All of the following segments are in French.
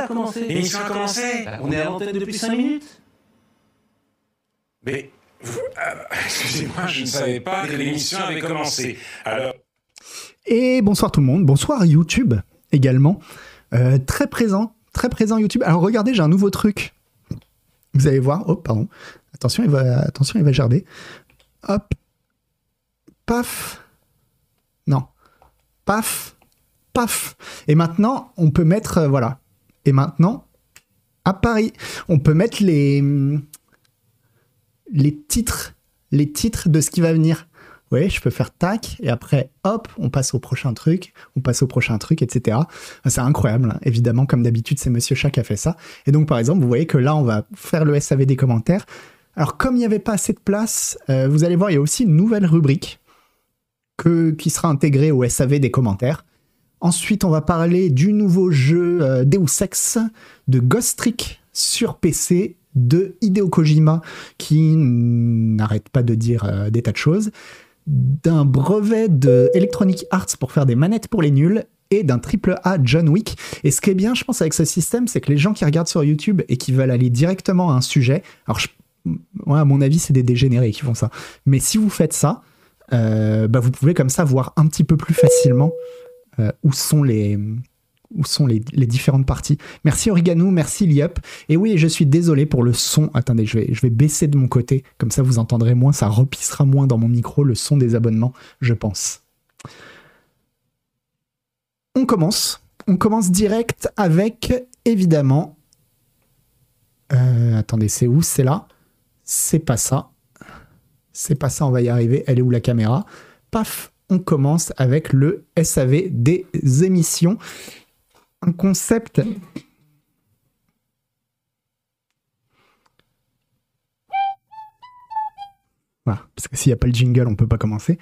ça a commencé. L'émission a commencé. Bah, on est à l'antenne depuis 5 minutes. Mais, euh, excusez-moi, je ne savais pas que l'émission avait commencé. Alors, Et bonsoir tout le monde, bonsoir YouTube également. Euh, très présent, très présent YouTube. Alors regardez, j'ai un nouveau truc. Vous allez voir. Oh, pardon. Attention, il va, attention, il va gerber. Hop. Paf. Non. Paf. Paf. Et maintenant, on peut mettre. euh, voilà. Et maintenant, à Paris, on peut mettre les. Les titres. Les titres de ce qui va venir. Oui, je peux faire tac, et après, hop, on passe au prochain truc, on passe au prochain truc, etc. C'est incroyable, hein. évidemment, comme d'habitude, c'est Monsieur Chat qui a fait ça. Et donc, par exemple, vous voyez que là, on va faire le SAV des commentaires. Alors, comme il n'y avait pas assez de place, euh, vous allez voir, il y a aussi une nouvelle rubrique que, qui sera intégrée au SAV des commentaires. Ensuite, on va parler du nouveau jeu euh, Deus Ex, de Ghost Trick sur PC, de Hideo Kojima, qui n'arrête pas de dire euh, des tas de choses d'un brevet de Electronic Arts pour faire des manettes pour les nuls et d'un triple A John Wick. Et ce qui est bien, je pense, avec ce système, c'est que les gens qui regardent sur YouTube et qui veulent aller directement à un sujet, alors à mon avis, c'est des dégénérés qui font ça. Mais si vous faites ça, euh, bah, vous pouvez comme ça voir un petit peu plus facilement euh, où sont les différentes parties. Merci Origano, merci Liup. Et oui, je suis désolé pour le son. Attendez, je vais, je vais baisser de mon côté, comme ça vous entendrez moins, ça repissera moins dans mon micro le son des abonnements, je pense. On commence. On commence direct avec, évidemment... Euh, attendez, c'est où? C'est là C'est pas ça. C'est pas ça, on va y arriver. Elle est où la caméra? Paf, on commence avec le SAV des émissions un concept. Voilà, parce que s'il n'y a pas le jingle, on peut pas commencer.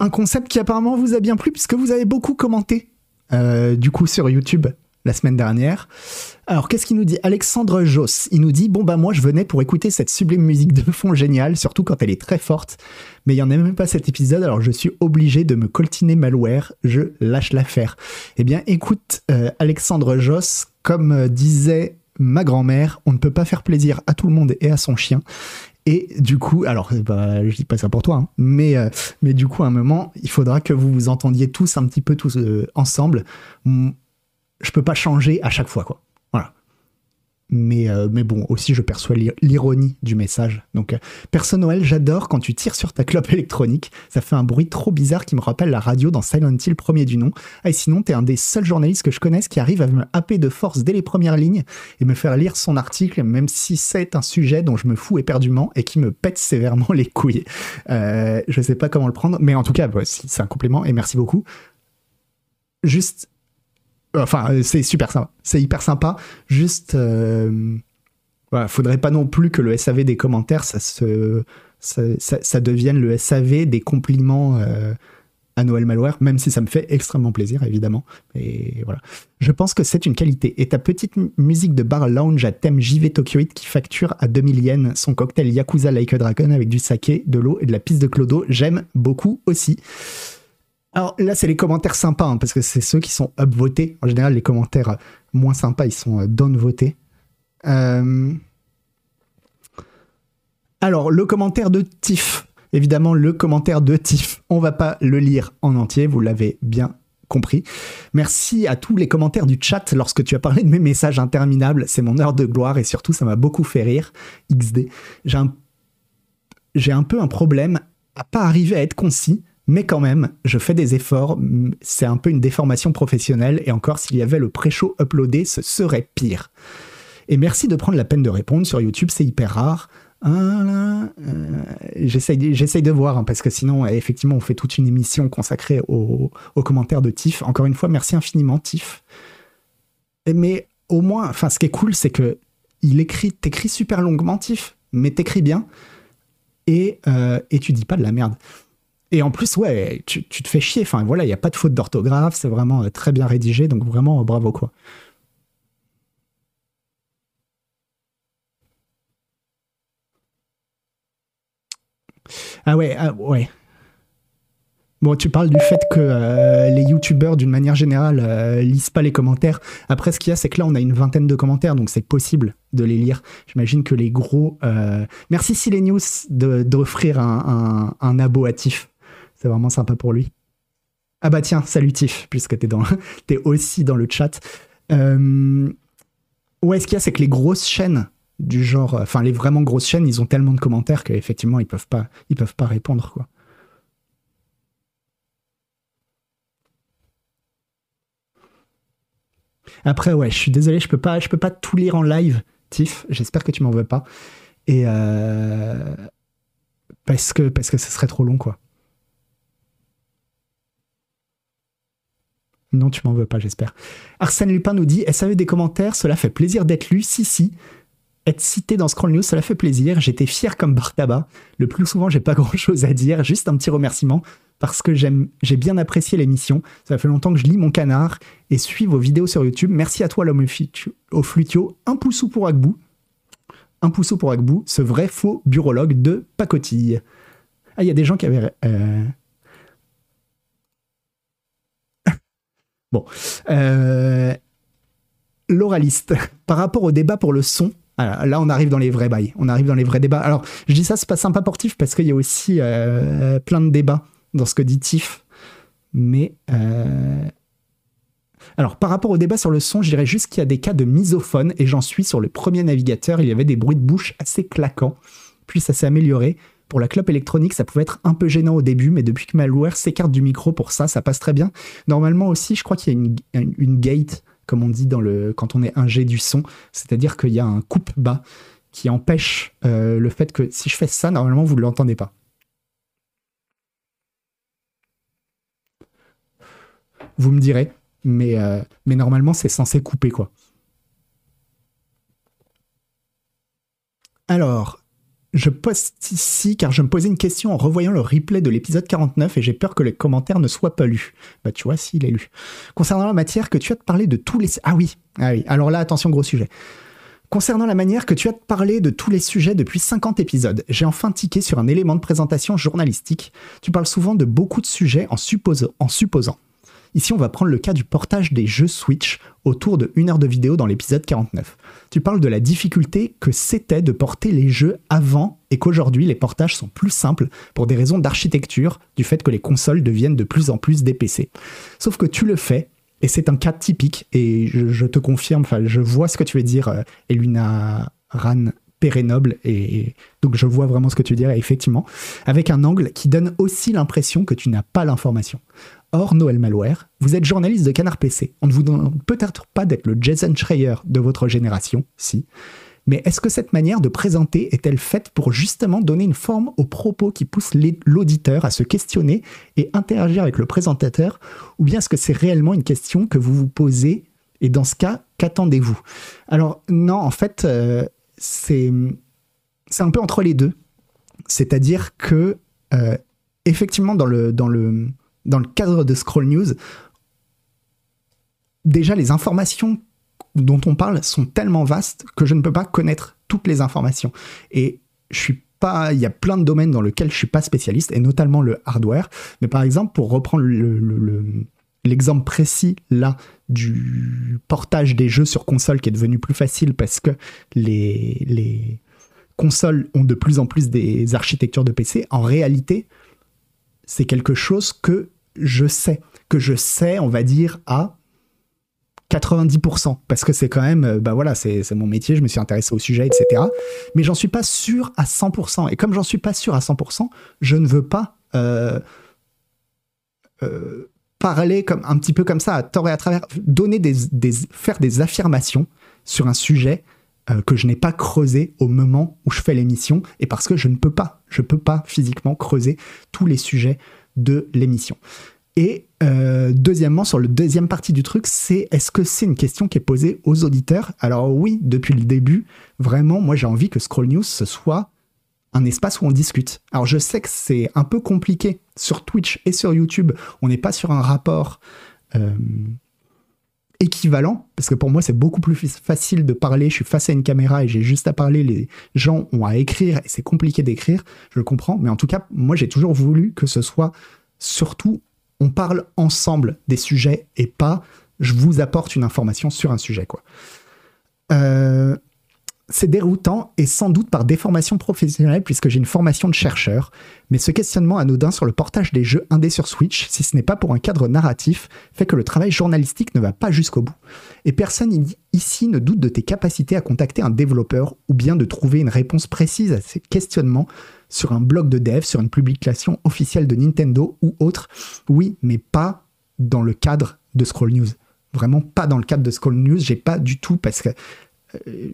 Un concept qui apparemment vous a bien plu, puisque vous avez beaucoup commenté, euh, du coup, sur YouTube la semaine dernière. Alors, qu'est-ce qu'il nous dit Alexandre Joss, il nous dit Bon, bah, moi, je venais pour écouter cette sublime musique de fond géniale, surtout quand elle est très forte, mais il n'y en a même pas cet épisode, alors je suis obligé de me coltiner malware, je lâche l'affaire. Eh bien, écoute, euh, Alexandre Joss, comme euh, disait ma grand-mère, on ne peut pas faire plaisir à tout le monde et à son chien. Et du coup, alors, euh, bah, je dis pas ça pour toi, hein, mais, mais du coup, à un moment, il faudra que vous vous entendiez tous un petit peu tous ensemble. Je peux pas changer à chaque fois, quoi. Mais, euh, mais bon, aussi, je perçois l'ir- l'ironie du message. Donc, euh, Noël, j'adore quand tu tires sur ta clope électronique. Ça fait un bruit trop bizarre qui me rappelle la radio dans Silent Hill premier du nom. Ah, et sinon, t'es un des seuls journalistes que je connaisse qui arrive à me happer de force dès les premières lignes et me faire lire son article, même si c'est un sujet dont je me fous éperdument et qui me pète sévèrement les couilles. Euh, je sais pas comment le prendre, mais en tout cas, ouais, c'est un complément et merci beaucoup. Juste. Enfin, euh, c'est super sympa. C'est hyper sympa. Juste. euh, voilà, faudrait pas non plus que le SAV des commentaires, ça, se, ça, devienne le SAV des compliments euh, à Noël Malware, même si ça me fait extrêmement plaisir, évidemment. Et voilà. Je pense que c'est une qualité. Et ta petite mu- musique de bar lounge à thème JV Tokyoite qui facture à 2000 yens son cocktail Yakuza Like a Dragon avec du saké, de l'eau et de la piste de clodo, j'aime beaucoup aussi. Alors là, c'est les commentaires sympas, hein, parce que c'est ceux qui sont upvotés. En général, les commentaires euh, moins sympas, ils sont euh, downvotés. Euh, Alors, le commentaire de Tiff. Évidemment, le commentaire de Tiff. On va pas le lire en entier, vous l'avez bien compris. Merci à tous les commentaires du chat lorsque tu as parlé de mes messages interminables. C'est mon heure de gloire et surtout, ça m'a beaucoup fait rire. XD. J'ai un, un peu un problème à pas arriver à être concis. Mais quand même, je fais des efforts. C'est un peu une déformation professionnelle. Et encore, s'il y avait le pré-show uploadé, ce serait pire. Et merci de prendre la peine de répondre sur YouTube, c'est hyper rare. Ah euh, J'essaye de voir, hein, parce que sinon, effectivement, on fait toute une émission consacrée aux, commentaires de Tiff. Encore une fois, merci infiniment, Tiff. Mais au moins, enfin, ce qui est cool, c'est que il écrit, t'écris super longuement, Tiff, mais t'écris bien et, euh, et tu dis pas de la merde. Et en plus, ouais, tu, te fais chier. Enfin, voilà, il n'y a pas de faute d'orthographe, c'est vraiment euh, très bien rédigé, donc vraiment euh, bravo, quoi. Ah ouais, ah ouais. Bon, tu parles du fait que euh, les youtubeurs, d'une manière générale, euh, lisent pas les commentaires. Après, ce qu'il y a, c'est que là, on a une vingtaine de commentaires, donc c'est possible de les lire. J'imagine que les gros. Merci Silenius d'offrir un, un, un abo Tiff. C'est vraiment sympa pour lui. Ah bah tiens, salut Tiff, puisque t'es, dans... es aussi dans le chat. Euh... Ouais, ce qu'il y a, c'est que les grosses chaînes du genre, enfin les vraiment grosses chaînes, ils ont tellement de commentaires qu'effectivement ils peuvent pas, ils peuvent pas répondre quoi. Après, ouais, je suis désolé, je peux pas, je peux pas tout lire en live, Tiff. J'espère que tu m'en veux pas. Et euh... parce que parce que ce serait trop long, quoi. Non, tu m'en veux pas, j'espère. Arsène Lupin nous dit SAV des commentaires, cela fait plaisir d'être lu. Si, si. Être cité dans Scroll News, cela fait plaisir. J'étais fier comme Bartaba. Le plus souvent, j'ai pas grand chose à dire. Juste un petit remerciement parce que j'aime, j'ai bien apprécié l'émission. Ça fait longtemps que je lis mon canard et suis vos vidéos sur YouTube. Merci à toi, l'homme au flutio. Un pouceau pour Agbou. Un pouceau pour Agbou, ce vrai faux burologue de pacotille. Ah, il y a des gens qui avaient. Euh, Euh, l'oraliste. Par rapport au débat pour le son, là, on arrive dans les vrais bails. On arrive dans les vrais débats. Alors, je dis ça, c'est pas sympa pour Tiff parce qu'il y a aussi euh, plein de débats dans ce que dit Tiff. Mais. Euh, alors, par rapport au débat sur le son, je dirais juste qu'il y a des cas de misophone, et j'en suis sur le premier navigateur, il y avait des bruits de bouche assez claquants, puis ça s'est amélioré. Pour la clope électronique, ça pouvait être un peu gênant au début, mais depuis que Malware s'écarte du micro pour ça, ça passe très bien. Normalement aussi, je crois qu'il y a une, gate, comme on dit dans le, quand on est un G du son, c'est-à-dire qu'il y a un coupe bas qui empêche euh, le fait que si je fais ça, normalement, vous ne l'entendez pas. vous me direz. Mais, euh, mais normalement, c'est censé couper, quoi. Alors, je poste ici car je me posais une question en revoyant le replay de l'épisode 49 et j'ai peur que les commentaires ne soient pas lus. Bah tu vois, s'il est lu. Concernant la matière que tu as de de tous les... Ah oui, ah oui. Alors là, attention, gros sujet. Concernant la manière que tu as de parler de tous les sujets depuis 50 épisodes, j'ai enfin tiqué sur un élément de présentation journalistique. Tu parles souvent de beaucoup de sujets en supposant. Ici, on va prendre le cas du portage des jeux Switch autour de une heure de vidéo dans l'épisode 49. Tu parles de la difficulté que c'était de porter les jeux avant et qu'aujourd'hui les portages sont plus simples pour des raisons d'architecture, du fait que les consoles deviennent de plus en plus des PC. Sauf que tu le fais et c'est un cas typique, et je, te confirme, enfin, je vois ce que tu veux dire, euh, Eluna Ran Pérénoble, et donc je vois vraiment ce que tu dire, effectivement, avec un angle qui donne aussi l'impression que tu n'as pas l'information. Or, Noël Malware, vous êtes journaliste de Canard PC. On ne vous demande peut-être pas d'être le Jason Schreier de votre génération, si. Mais est-ce que cette manière de présenter est-elle faite pour justement donner une forme aux propos qui poussent l'auditeur à se questionner et interagir avec le présentateur Ou bien est-ce que c'est réellement une question que vous vous posez? Et dans ce cas, qu'attendez-vous? Alors non, en fait, euh, c'est un peu entre les deux. C'est-à-dire que, euh, effectivement, dans le, dans le, dans le cadre de Scroll News, déjà les informations dont on parle sont tellement vastes que je ne peux pas connaître toutes les informations. Et je suis pas, il y a plein de domaines dans lesquels je suis pas spécialiste, et notamment le hardware. Mais par exemple, pour reprendre l'exemple précis là du portage des jeux sur console qui est devenu plus facile parce que les, les consoles ont de plus en plus des architectures de PC, en réalité, c'est quelque chose que je sais, que je sais, on va dire, à 90%, parce que c'est quand même, bah voilà, c'est mon métier, je me suis intéressé au sujet, etc. Mais j'en suis pas sûr à 100%. Et comme j'en suis pas sûr à 100%, je ne veux pas euh, euh, parler comme, un petit peu comme ça, à tort et à travers, donner des, faire des affirmations sur un sujet euh, que je n'ai pas creusé au moment où je fais l'émission, et parce que je ne peux pas, physiquement creuser tous les sujets de l'émission. Et euh, deuxièmement, sur le deuxième partie du truc, c'est est-ce que c'est une question qui est posée aux auditeurs? Alors oui, depuis le début, vraiment, moi j'ai envie que Scroll News ce soit un espace où on discute. Alors je sais que c'est un peu compliqué sur Twitch et sur YouTube, on n'est pas sur un rapport euh, équivalent, parce que pour moi c'est beaucoup plus facile de parler, je suis face à une caméra et j'ai juste à parler, les gens ont à écrire et c'est compliqué d'écrire, je le comprends, mais en tout cas, moi j'ai toujours voulu que ce soit surtout, on parle ensemble des sujets et pas je vous apporte une information sur un sujet, quoi. Euh, c'est déroutant et sans doute par déformation professionnelle puisque j'ai une formation de chercheur, mais ce questionnement anodin sur le portage des jeux indés sur Switch, si ce n'est pas pour un cadre narratif, fait que le travail journalistique ne va pas jusqu'au bout. Et personne ici ne doute de tes capacités à contacter un développeur ou bien de trouver une réponse précise à ces questionnements sur un blog de dev, sur une publication officielle de Nintendo ou autre. Oui, mais pas dans le cadre de Scroll News. Vraiment pas dans le cadre de Scroll News, j'ai pas du tout parce que euh,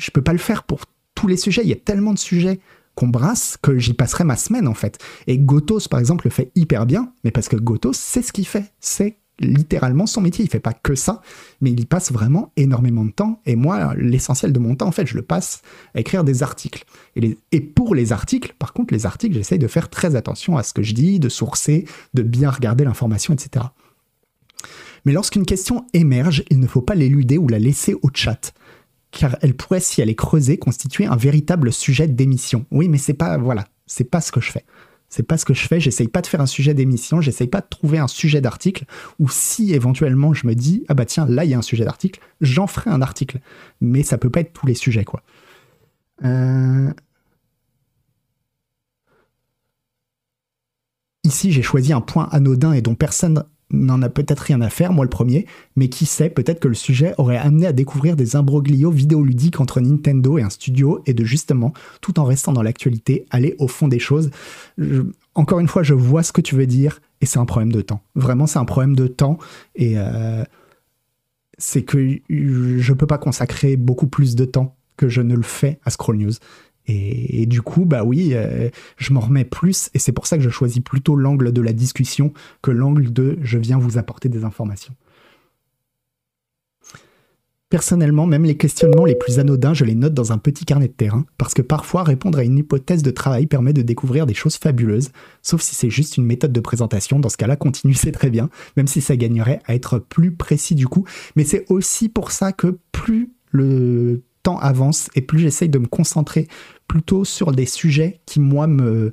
je peux pas le faire pour tous les sujets. Il y a tellement de sujets qu'on brasse que j'y passerai ma semaine en fait. Et Gotos par exemple le fait hyper bien, mais parce que Gotos c'est ce qu'il fait, c'est littéralement son métier. Il fait pas que ça, mais il y passe vraiment énormément de temps. Et moi, l'essentiel de mon temps, en fait, je le passe à écrire des articles. Et, et pour les articles, par contre, les articles, j'essaye de faire très attention à ce que je dis, de sourcer, de bien regarder l'information, etc. Mais lorsqu'une question émerge, il ne faut pas l'éluder ou la laisser au chat car elle pourrait, si elle est creusée, constituer un véritable sujet d'émission. Oui, mais c'est pas, voilà, c'est pas ce que je fais. C'est pas ce que je fais. J'essaye pas de faire un sujet d'émission. J'essaye pas de trouver un sujet d'article. Ou si éventuellement je me dis, ah bah tiens, là il y a un sujet d'article, j'en ferai un article. Mais ça peut pas être tous les sujets, quoi. Euh, ici, j'ai choisi un point anodin et dont personne n'en a peut-être rien à faire, moi le premier, mais qui sait, peut-être que le sujet aurait amené à découvrir des imbroglios vidéoludiques entre Nintendo et un studio et de justement, tout en restant dans l'actualité, aller au fond des choses. encore une fois, je vois ce que tu veux dire et c'est un problème de temps. Vraiment, c'est un problème de temps et euh, c'est que je peux pas consacrer beaucoup plus de temps que je ne le fais à Scroll News. Et, du coup, bah oui, euh, je m'en remets plus, et c'est pour ça que je choisis plutôt l'angle de la discussion que l'angle de je viens vous apporter des informations. Personnellement, même les questionnements les plus anodins, je les note dans un petit carnet de terrain, parce que parfois répondre à une hypothèse de travail permet de découvrir des choses fabuleuses, sauf si c'est juste une méthode de présentation, dans ce cas-là, continue, c'est très bien, même si ça gagnerait à être plus précis du coup, mais c'est aussi pour ça que plus le temps avance et plus j'essaye de me concentrer plutôt sur des sujets qui, moi, me,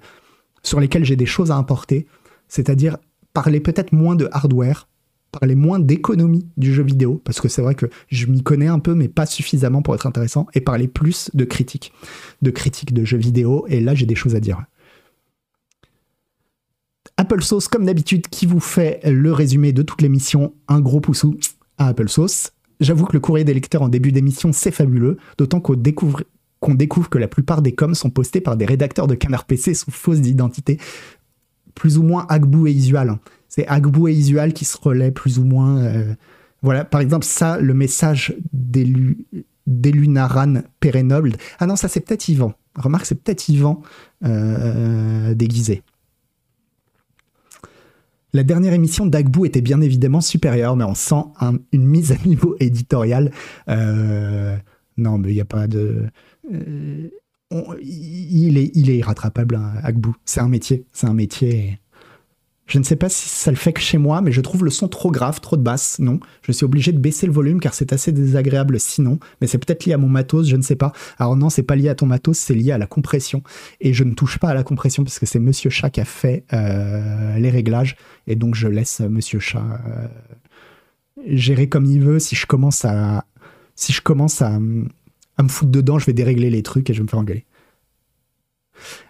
sur lesquels j'ai des choses à importer, c'est-à-dire parler peut-être moins de hardware, parler moins d'économie du jeu vidéo, parce que c'est vrai que je m'y connais un peu, mais pas suffisamment pour être intéressant, et parler plus de critique, de critique de jeux vidéo, et là j'ai des choses à dire. Apple Sauce, comme d'habitude, qui vous fait le résumé de toute l'émission, un gros poussou à Apple Sauce. J'avoue que le courrier des lecteurs en début d'émission, c'est fabuleux, d'autant qu'on découvre, qu'on découvre que la plupart des coms sont postés par des rédacteurs de Canard PC sous fausse identité, plus ou moins Agbou et Isual. C'est Agbou et Isual qui se relaient plus ou moins. Euh, voilà, par exemple, ça, le message d'Elunaran Perenoble. Ah non, ça c'est peut-être Yvan. Remarque, c'est peut-être Yvan euh, déguisé. La dernière émission d'Agbou était bien évidemment supérieure, mais on sent une mise à niveau éditorial. Euh, non, mais il n'y a pas de. Euh, il, est, il est irrattrapable, hein, Agbou. C'est un métier. C'est un métier. Je ne sais pas si ça le fait que chez moi, mais je trouve le son trop grave, trop de basse. Non, je suis obligé de baisser le volume car c'est assez désagréable sinon. Mais c'est peut-être lié à mon matos, je ne sais pas. Alors non, c'est pas lié à ton matos, c'est lié à la compression. Et je ne touche pas à la compression parce que c'est Monsieur Chat qui a fait euh, les réglages. Et donc je laisse Monsieur Chat euh, gérer comme il veut. Si je commence à, si je commence à, à me foutre dedans, je vais dérégler les trucs et je vais me faire engueuler.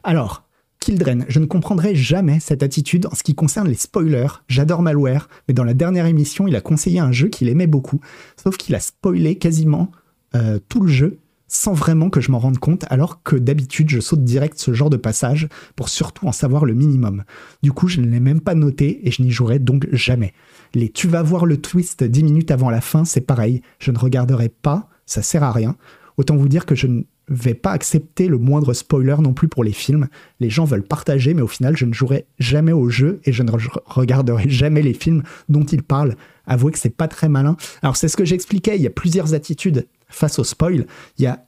Alors, Kildren, je ne comprendrai jamais cette attitude en ce qui concerne les spoilers. J'adore Malware, mais dans la dernière émission, il a conseillé un jeu qu'il aimait beaucoup, sauf qu'il a spoilé quasiment euh, tout le jeu sans vraiment que je m'en rende compte, alors que d'habitude je saute direct ce genre de passage pour surtout en savoir le minimum. Du coup, je ne l'ai même pas noté et je n'y jouerai donc jamais. Les tu vas voir le twist 10 minutes avant la fin, c'est pareil, je ne regarderai pas, ça sert à rien. Autant vous dire que je ne vais pas accepter le moindre spoiler non plus pour les films. Les gens veulent partager, mais au final, je ne jouerai jamais au jeu et je ne regarderai jamais les films dont ils parlent. Avouez que c'est pas très malin. Alors, c'est ce que j'expliquais. Il y a plusieurs attitudes face au spoil. Il y a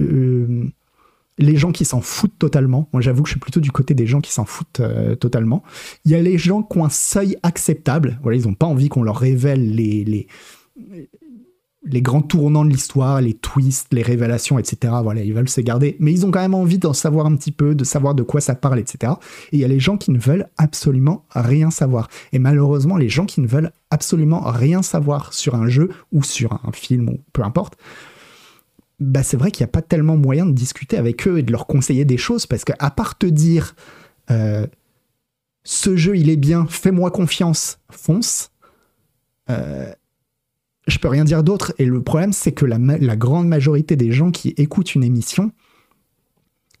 euh, les gens qui s'en foutent totalement. Moi, j'avoue que je suis plutôt du côté des gens qui s'en foutent euh, totalement. Il y a les gens qui ont un seuil acceptable. Voilà, ils n'ont pas envie qu'on leur révèle les, les les grands tournants de l'histoire, les twists, les révélations, etc. Voilà, ils veulent se garder, mais ils ont quand même envie d'en savoir un petit peu, de savoir de quoi ça parle, etc. Et il y a les gens qui ne veulent absolument rien savoir. Et malheureusement, les gens qui ne veulent absolument rien savoir sur un jeu ou sur un film ou peu importe, bah c'est vrai qu'il n'y a pas tellement moyen de discuter avec eux et de leur conseiller des choses parce qu'à part te dire euh, ce jeu il est bien, fais-moi confiance, fonce. Euh, je peux rien dire d'autre. Et le problème, c'est que la, grande majorité des gens qui écoutent une émission,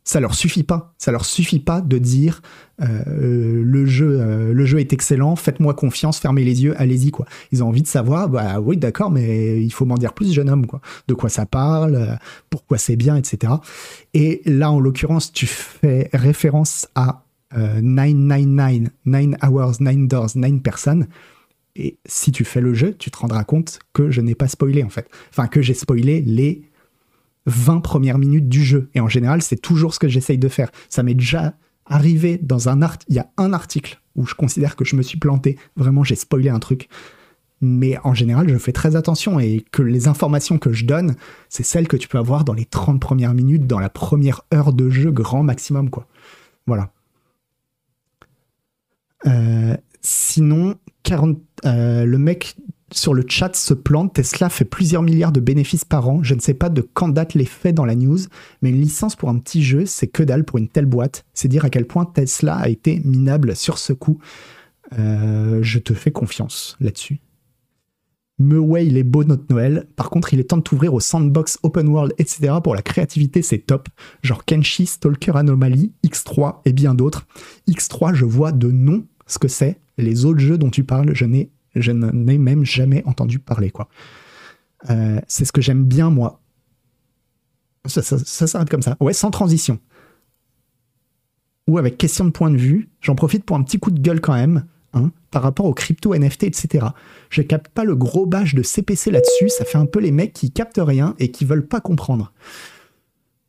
ça leur suffit pas. Ça leur suffit pas de dire euh, le jeu, euh, le jeu est excellent, faites-moi confiance, fermez les yeux, allez-y quoi. Ils ont envie de savoir, bah oui d'accord, mais il faut m'en dire plus, jeune homme quoi. De quoi ça parle, euh, pourquoi c'est bien, etc. Et là, en l'occurrence, tu fais référence à 999, 9 hours, 9 doors, 9 personnes. Et si tu fais le jeu, tu te rendras compte que je n'ai pas spoilé en fait. Enfin, que j'ai spoilé les 20 premières minutes du jeu. Et en général, c'est toujours ce que j'essaye de faire. Ça m'est déjà arrivé dans un art. Il y a un article où je considère que je me suis planté. Vraiment, j'ai spoilé un truc. Mais en général, je fais très attention et que les informations que je donne, c'est celles que tu peux avoir dans les 30 premières minutes, dans la première heure de jeu, grand maximum, quoi. Voilà. Euh, sinon, 40, euh, le mec sur le chat se plante. Tesla fait plusieurs milliards de bénéfices par an. Je ne sais pas de quand date les faits dans la news, mais une licence pour un petit jeu, c'est que dalle pour une telle boîte. C'est dire à quel point Tesla a été minable sur ce coup. Euh, je te fais confiance là-dessus. Meway, il est beau notre Noël. Par contre, il est temps de t'ouvrir au sandbox, open world, etc. Pour la créativité, c'est top. Genre Kenshi, Stalker Anomaly, X3 et bien d'autres. X3, je vois de nom ce que c'est. Les autres jeux dont tu parles, je n'ai, je n'ai même jamais entendu parler, quoi. Euh, c'est ce que j'aime bien, moi. Ça, ça, s'arrête comme ça. Ouais, sans transition. Ou avec question de point de vue, j'en profite pour un petit coup de gueule quand même, hein, par rapport aux crypto NFT, etc. Je capte pas le gros bâche de CPC là-dessus, ça fait un peu les mecs qui captent rien et qui veulent pas comprendre.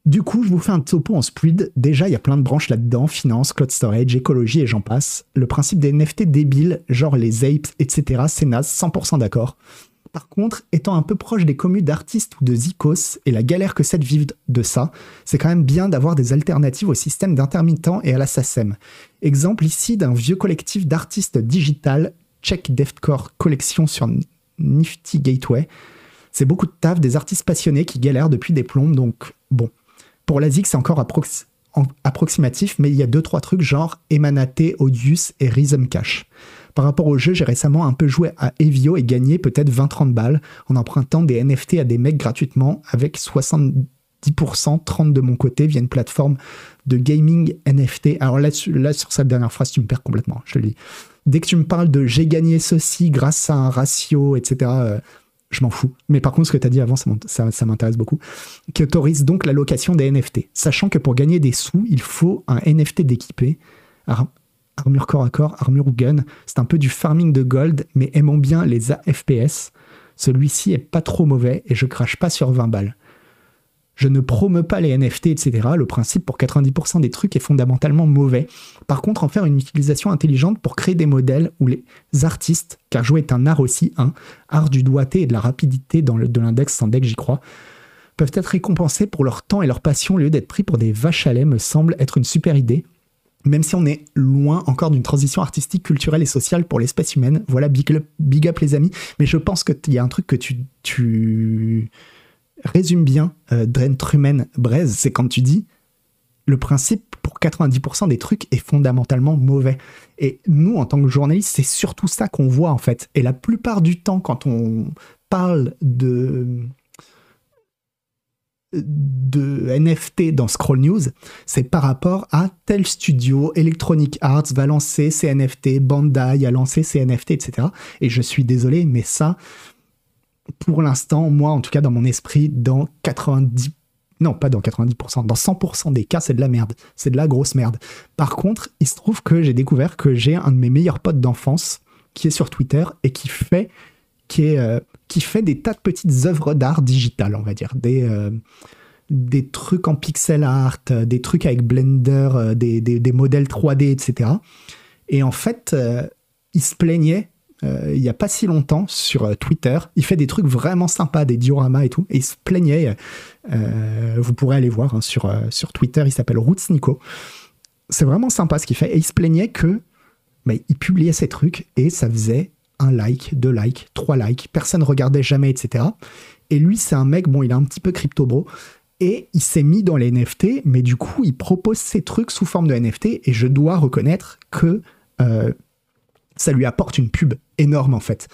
Du coup, je vous fais un topo en speed. Déjà, il y a plein de branches là-dedans, finance, cloud storage, écologie et j'en passe. Le principe des NFT débiles, genre les apes, etc., c'est naze, 100% d'accord. Par contre, étant un peu proche des communes d'artistes ou de zikos et la galère que c'est vivre de ça, c'est quand même bien d'avoir des alternatives au système d'intermittents et à la SACEM. Exemple ici d'un vieux collectif d'artistes digital, Check Deftcore Collection sur Nifty Gateway. C'est beaucoup de taf, des artistes passionnés qui galèrent depuis des plombes, donc bon, pour la ZIG, c'est encore approximatif, mais il y a deux, trois trucs genre Emanate, Odius et Rhythm Cash. Par rapport au jeu, j'ai récemment un peu joué à Evio et gagné peut-être 20-30 balles en empruntant des NFT à des mecs gratuitement avec 70%, 30 de mon côté via une plateforme de gaming NFT. Alors là, sur cette dernière phrase, tu me perds complètement, je le dis. Dès que tu me parles de j'ai gagné ceci grâce à un ratio, etc., je m'en fous. Mais par contre, ce que tu as dit avant, ça, m'intéresse beaucoup. Qui autorise donc la location des NFT. Sachant que pour gagner des sous, il faut un NFT d'équipé. armure corps à corps, armure ou gun. C'est un peu du farming de gold, mais aimons bien les AFPS. Celui-ci est pas trop mauvais et je crache pas sur 20 balles. Je ne promeux pas les NFT, etc. Le principe pour 90% des trucs est fondamentalement mauvais. Par contre, en faire une utilisation intelligente pour créer des modèles où les artistes, car jouer est un art aussi, un art du doigté et de la rapidité dans de l'index sans deck, j'y crois, peuvent être récompensés pour leur temps et leur passion au lieu d'être pris pour des vaches à lait me semble être une super idée. Même si on est loin encore d'une transition artistique, culturelle et sociale pour l'espèce humaine. Voilà, big up, big up les amis. Mais je pense qu'il y a un truc que tu, tu résume bien euh, Dren Truman Braise, c'est quand tu dis le principe pour 90% des trucs est fondamentalement mauvais. Et nous, en tant que journalistes, c'est surtout ça qu'on voit en fait. Et la plupart du temps, quand on parle de de NFT dans Scroll News, c'est par rapport à tel studio, Electronic Arts va lancer ses NFT, Bandai a lancé ses NFT, etc. Et je suis désolé, mais ça, pour l'instant, moi, en tout cas, dans mon esprit, dans 90, non, pas dans 90%, dans 100% des cas, c'est de la merde. C'est de la grosse merde. Par contre, il se trouve que j'ai découvert que j'ai un de mes meilleurs potes d'enfance qui est sur Twitter et qui fait, qui est, euh, qui fait des tas de petites œuvres d'art digitales, on va dire. Des, euh, des trucs en pixel art, des trucs avec Blender, euh, des, des, des, modèles 3D, etc. Et en fait, il se plaignait il n'y a pas si longtemps sur Twitter. Il fait des trucs vraiment sympas, des dioramas et tout. Et il se plaignait. vous pourrez aller voir hein, sur, sur Twitter. Il s'appelle Roots Nico. C'est vraiment sympa ce qu'il fait. Et il se plaignait que mais il publiait ces trucs et ça faisait un like, deux likes, trois likes. Personne regardait jamais, etc. Et lui, c'est un mec, bon, il est un petit peu crypto bro. Et il s'est mis dans les NFT, mais du coup, il propose ces trucs sous forme de NFT. Et je dois reconnaître que euh, ça lui apporte une pub énorme, en fait.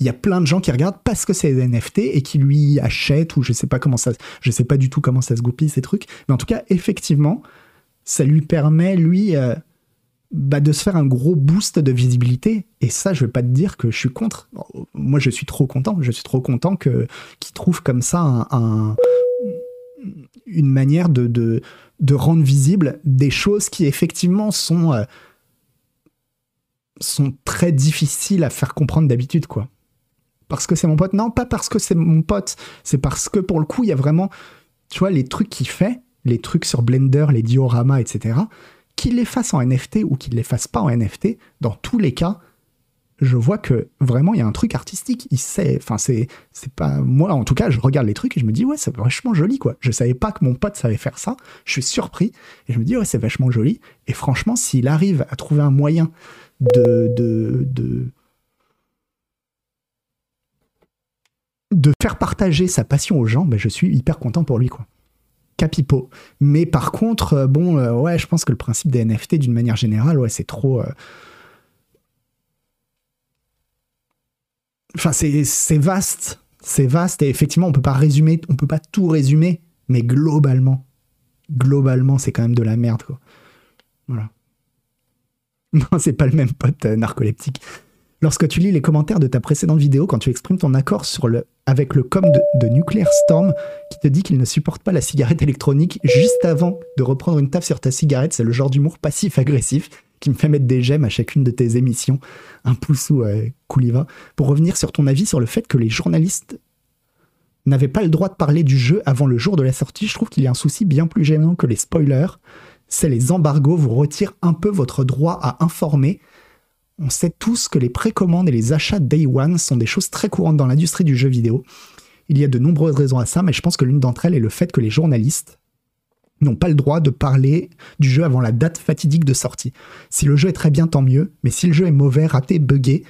Il y a plein de gens qui regardent parce que c'est des NFT et qui lui achètent, ou je sais pas comment ça, je sais pas du tout comment ça se goupille, ces trucs. Mais en tout cas, effectivement, ça lui permet, lui, euh, bah, de se faire un gros boost de visibilité. Et ça, je vais pas te dire que je suis contre. Moi, je suis trop content. Je suis trop content que qu'ils trouvent comme ça un, une manière de, rendre visible des choses qui effectivement sont euh, sont très difficiles à faire comprendre d'habitude, quoi. Parce que c'est mon pote? Non, pas parce que c'est mon pote. C'est parce que pour le coup, il y a vraiment, tu vois, les trucs qu'il fait, les trucs sur Blender, les dioramas, etc qu'il les fasse en NFT ou qu'il les fasse pas en NFT, dans tous les cas, je vois que vraiment il y a un truc artistique. Il sait, enfin c'est pas moi en tout cas, je regarde les trucs et je me dis ouais c'est vachement joli quoi. Je savais pas que mon pote savait faire ça. Je suis surpris et je me dis ouais c'est vachement joli. Et franchement, s'il arrive à trouver un moyen de de, de de faire partager sa passion aux gens, ben je suis hyper content pour lui quoi. Capipo. Mais par contre, euh, bon, euh, ouais, je pense que le principe des NFT, d'une manière générale, ouais, c'est trop. Euh, enfin, c'est vaste. C'est vaste et effectivement, on peut pas résumer, on peut pas tout résumer, mais globalement, globalement, c'est quand même de la merde, quoi. Voilà. Non, c'est pas le même pote narcoleptique. Lorsque tu lis les commentaires de ta précédente vidéo, quand tu exprimes ton accord avec le com de, Nuclear Storm qui te dit qu'il ne supporte pas la cigarette électronique juste avant de reprendre une taf sur ta cigarette, c'est le genre d'humour passif-agressif qui me fait mettre des j'aime à chacune de tes émissions. Un pouce ou euh. Pour revenir sur ton avis sur le fait que les journalistes n'avaient pas le droit de parler du jeu avant le jour de la sortie, je trouve qu'il y a un souci bien plus gênant que les spoilers. C'est les embargos vous retirent un peu votre droit à informer on sait tous que les précommandes et les achats Day One sont des choses très courantes dans l'industrie du jeu vidéo. Il y a de nombreuses raisons à ça, mais je pense que l'une d'entre elles est le fait que les journalistes n'ont pas le droit de parler du jeu avant la date fatidique de sortie. Si le jeu est très bien, tant mieux, mais si le jeu est mauvais, raté, buggé,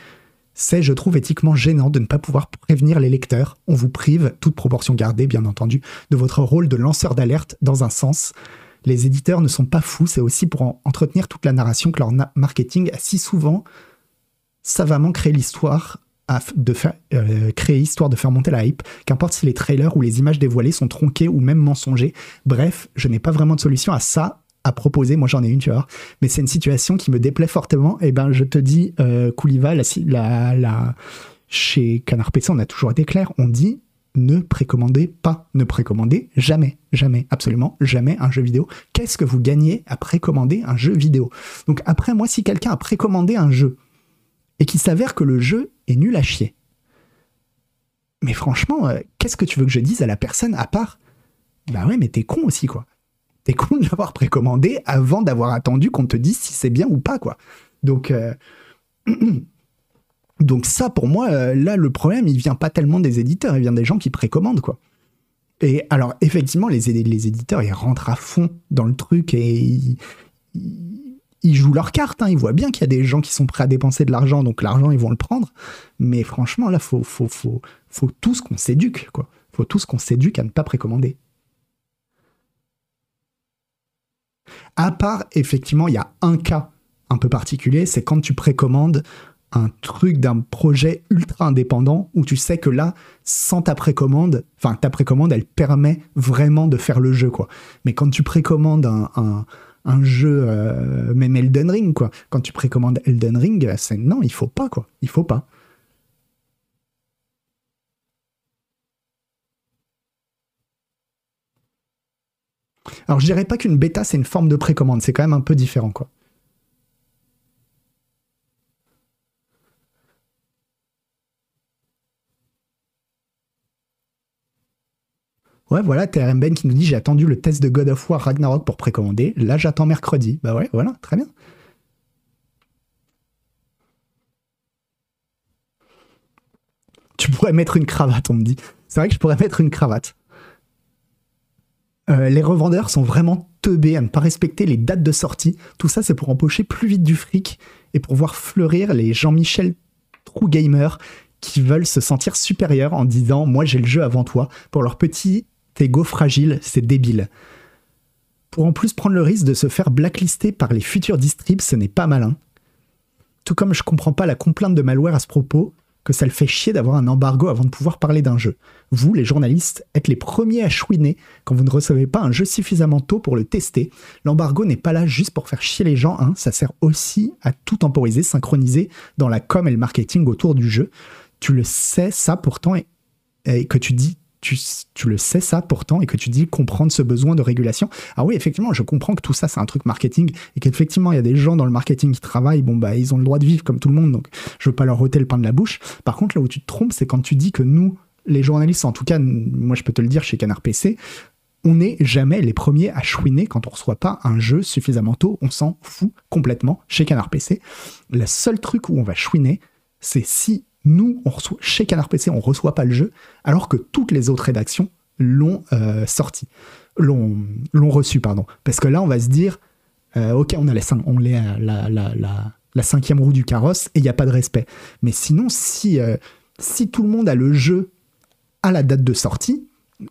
c'est, je trouve, éthiquement gênant de ne pas pouvoir prévenir les lecteurs. On vous prive, toute proportion gardée, bien entendu, de votre rôle de lanceur d'alerte dans un sens les éditeurs ne sont pas fous, c'est aussi pour entretenir toute la narration que leur marketing a si souvent savamment créé l'histoire de euh, créer histoire de faire monter la hype, qu'importe si les trailers ou les images dévoilées sont tronquées ou même mensongers. Bref, je n'ai pas vraiment de solution à ça à proposer. Moi, j'en ai une, tu vois. Mais c'est une situation qui me déplaît fortement. Et eh ben, je te dis, euh, Kouliva, la, la, chez Canard PC, on a toujours été clair. On dit ne précommandez pas, ne précommandez jamais, jamais, absolument jamais un jeu vidéo. Qu'est-ce que vous gagnez à précommander un jeu vidéo? Donc après, moi, si quelqu'un a précommandé un jeu et qu'il s'avère que le jeu nul à chier, mais franchement, euh, qu'est-ce que tu veux que je dise à la personne à part? Bah ouais, mais t'es con aussi, quoi. T'es con de l'avoir précommandé avant d'avoir attendu qu'on te dise si c'est bien ou pas, quoi. Donc... Euh, Donc ça, pour moi, euh, là, le problème, il vient pas tellement des éditeurs, il vient des gens qui précommandent, quoi. Et alors, effectivement, les, les éditeurs, ils rentrent à fond dans le truc et ils, jouent leur carte. Hein. Ils voient bien qu'il y a des gens qui sont prêts à dépenser de l'argent, donc l'argent, ils vont le prendre. Mais franchement, là, faut, faut, faut, tous qu'on s'éduque, quoi. Faut tous qu'on s'éduque à ne pas précommander. À part, effectivement, il y a un cas un peu particulier, c'est quand tu précommandes un truc d'un projet ultra indépendant où tu sais que là, sans ta précommande, enfin ta précommande, elle permet vraiment de faire le jeu, quoi. Mais quand tu précommandes un, jeu, euh, même Elden Ring, quoi, quand tu précommandes Elden Ring, c'est non, il faut pas, quoi. Il faut pas. Alors je dirais pas qu'une bêta c'est une forme de précommande, c'est quand même un peu différent, quoi. Ouais, voilà, TRM Ben qui nous dit j'ai attendu le test de God of War Ragnarok pour précommander. Là, j'attends mercredi. Bah ouais, voilà, très bien. Tu pourrais mettre une cravate, on me dit. C'est vrai que je pourrais mettre une cravate. Euh, les revendeurs sont vraiment teubés à ne pas respecter les dates de sortie. Tout ça, c'est pour empocher plus vite du fric et pour voir fleurir les Jean-Michel True Gamer qui veulent se sentir supérieurs en disant Moi, j'ai le jeu avant toi. Pour leur petit ego fragile, c'est débile. Pour en plus prendre le risque de se faire blacklister par les futurs distribs, ce n'est pas malin. Tout comme je comprends pas la complainte de malware à ce propos, que ça le fait chier d'avoir un embargo avant de pouvoir parler d'un jeu. Vous, les journalistes, êtes les premiers à chouiner quand vous ne recevez pas un jeu suffisamment tôt pour le tester. L'embargo n'est pas là juste pour faire chier les gens, hein. ça sert aussi à tout temporiser, synchroniser dans la com et le marketing autour du jeu. Tu le sais, ça pourtant, et que tu dis tu, le sais ça pourtant et que tu dis comprendre ce besoin de régulation. Ah oui, effectivement, je comprends que tout ça c'est un truc marketing et qu'effectivement il y a des gens dans le marketing qui travaillent, bon bah ils ont le droit de vivre comme tout le monde, donc je veux pas leur ôter le pain de la bouche. Par contre, là où tu te trompes, c'est quand tu dis que nous, les journalistes, en tout cas, moi je peux te le dire chez Canard PC, on n'est jamais les premiers à chouiner quand on reçoit pas un jeu suffisamment tôt, on s'en fout complètement chez Canard PC. Le seul truc où on va chouiner, c'est si nous, chez Canard PC, on reçoit pas le jeu, alors que toutes les autres rédactions l'ont euh, sorti, l'ont, reçu, pardon. Parce que là, on va se dire, euh, ok, on a, la, cinquième roue du carrosse et il n'y a pas de respect. Mais sinon, si, euh, si tout le monde a le jeu à la date de sortie,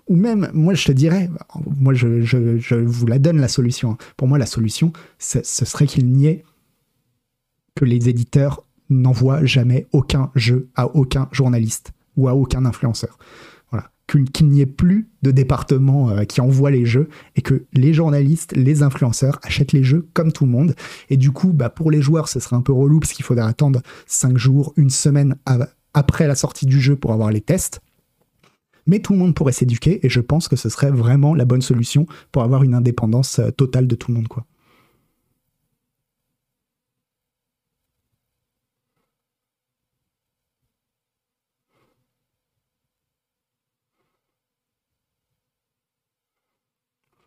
ou même, moi je te dirais, moi je, je, vous la donne la solution. Hein. Pour moi, la solution, ce serait qu'il n'y ait que les éditeurs n'envoie jamais aucun jeu à aucun journaliste ou à aucun influenceur. Voilà. Qu'il n'y ait plus de département euh, qui envoie les jeux et que les journalistes, les influenceurs achètent les jeux comme tout le monde. Et du coup, bah, pour les joueurs, ce serait un peu relou parce qu'il faudrait attendre 5 jours, une semaine après la sortie du jeu pour avoir les tests. Mais tout le monde pourrait s'éduquer et je pense que ce serait vraiment la bonne solution pour avoir une indépendance euh, totale de tout le monde. Quoi.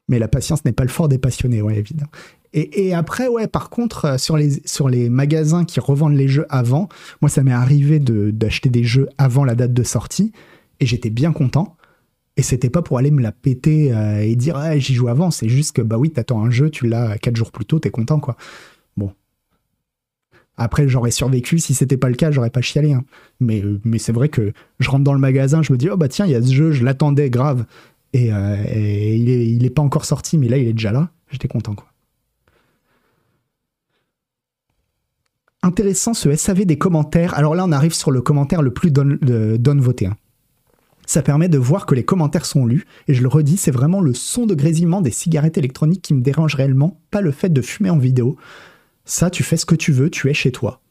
Mais la patience n'est pas le fort des passionnés, ouais, évidemment. Et, après, ouais, par contre, euh, sur les, magasins qui revendent les jeux avant, moi, ça m'est arrivé d'acheter des jeux avant la date de sortie, et j'étais bien content. Et c'était pas pour aller me la péter euh, et dire j'y joue avant, c'est juste que bah oui, t'attends un jeu, tu l'as quatre jours plus tôt, t'es content quoi. Bon. Après, j'aurais survécu, si c'était pas le cas, j'aurais pas chialé. Hein. Mais, euh, mais c'est vrai que je rentre dans le magasin, je me dis oh bah tiens, il y a ce jeu, je l'attendais grave. Euh, et, il, est, il est pas encore sorti, mais là, il est déjà là. J'étais content, quoi. Intéressant ce SAV des commentaires. Alors là, on arrive sur le commentaire le plus donne, voté. Hein. Ça permet de voir que les commentaires sont lus. Et je le redis, c'est vraiment le son de grésillement des cigarettes électroniques qui me dérange réellement, pas le fait de fumer en vidéo. Ça, tu fais ce que tu veux, tu es chez toi.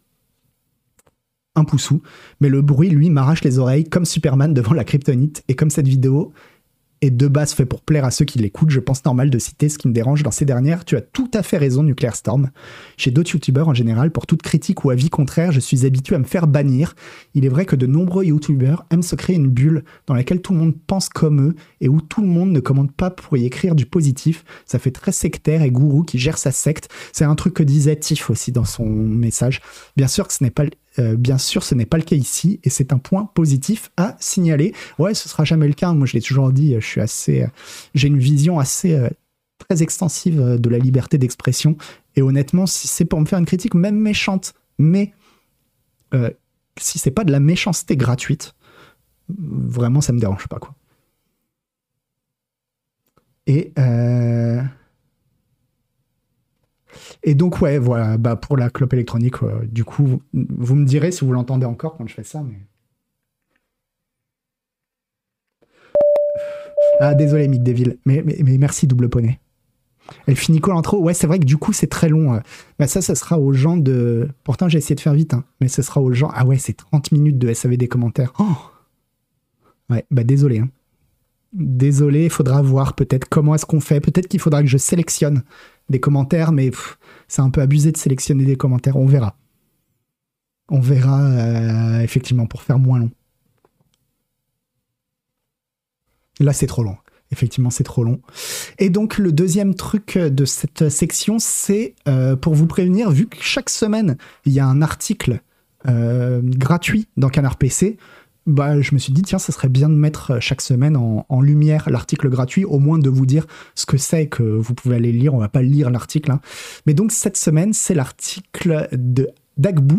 Un poussou. Mais le bruit, lui, m'arrache les oreilles comme Superman devant la kryptonite. Et comme cette vidéo, et de base fait pour plaire à ceux qui l'écoutent, je pense normal de citer ce qui me dérange dans ces dernières. Tu as tout à fait raison, Nuclear Storm. Chez d'autres youtubeurs en général, pour toute critique ou avis contraire, je suis habitué à me faire bannir. Il est vrai que de nombreux youtubeurs aiment se créer une bulle dans laquelle tout le monde pense comme eux et où tout le monde ne commande pas pour y écrire du positif. Ça fait très sectaire et gourou qui gère sa secte. C'est un truc que disait Tiff aussi dans son message. Bien sûr que ce n'est pas euh, bien sûr, ce n'est pas le cas ici et c'est un point positif à signaler. Ouais, ce sera jamais le cas. Moi, je l'ai toujours dit, je suis assez, euh, j'ai une vision assez euh, très extensive de la liberté d'expression. Et honnêtement, si c'est pour me faire une critique, même méchante, mais si c'est pas de la méchanceté gratuite, vraiment, ça me dérange pas, quoi. Et et donc, ouais, voilà, bah, pour la clope électronique, euh, du coup, vous me direz si vous l'entendez encore quand je fais ça, mais. Ah, désolé, Mick Deville, mais, mais, merci, double poney. Elle finit quoi l'intro Ouais, c'est vrai que du coup, c'est très long. Euh. Bah, ça, ça sera aux gens de. Pourtant, j'ai essayé de faire vite, hein, mais ce sera aux gens. Ah ouais, c'est 30 minutes de SAV des commentaires. Oh ouais, bah désolé. Hein. Désolé, il faudra voir peut-être comment est-ce qu'on fait. Peut-être qu'il faudra que je sélectionne des commentaires, mais c'est un peu abusé de sélectionner des commentaires. On verra. On verra euh, effectivement pour faire moins long. Là, c'est trop long. Effectivement, c'est trop long. Et donc, le deuxième truc de cette section, c'est euh, pour vous prévenir, vu que chaque semaine, il y a un article euh, gratuit dans Canard PC, bah, je me suis dit, tiens, ça serait bien de mettre euh, chaque semaine en, lumière l'article gratuit, au moins de vous dire ce que c'est, que vous pouvez aller lire. On va pas lire l'article. Hein. Mais donc, cette semaine, c'est l'article de d'Agbu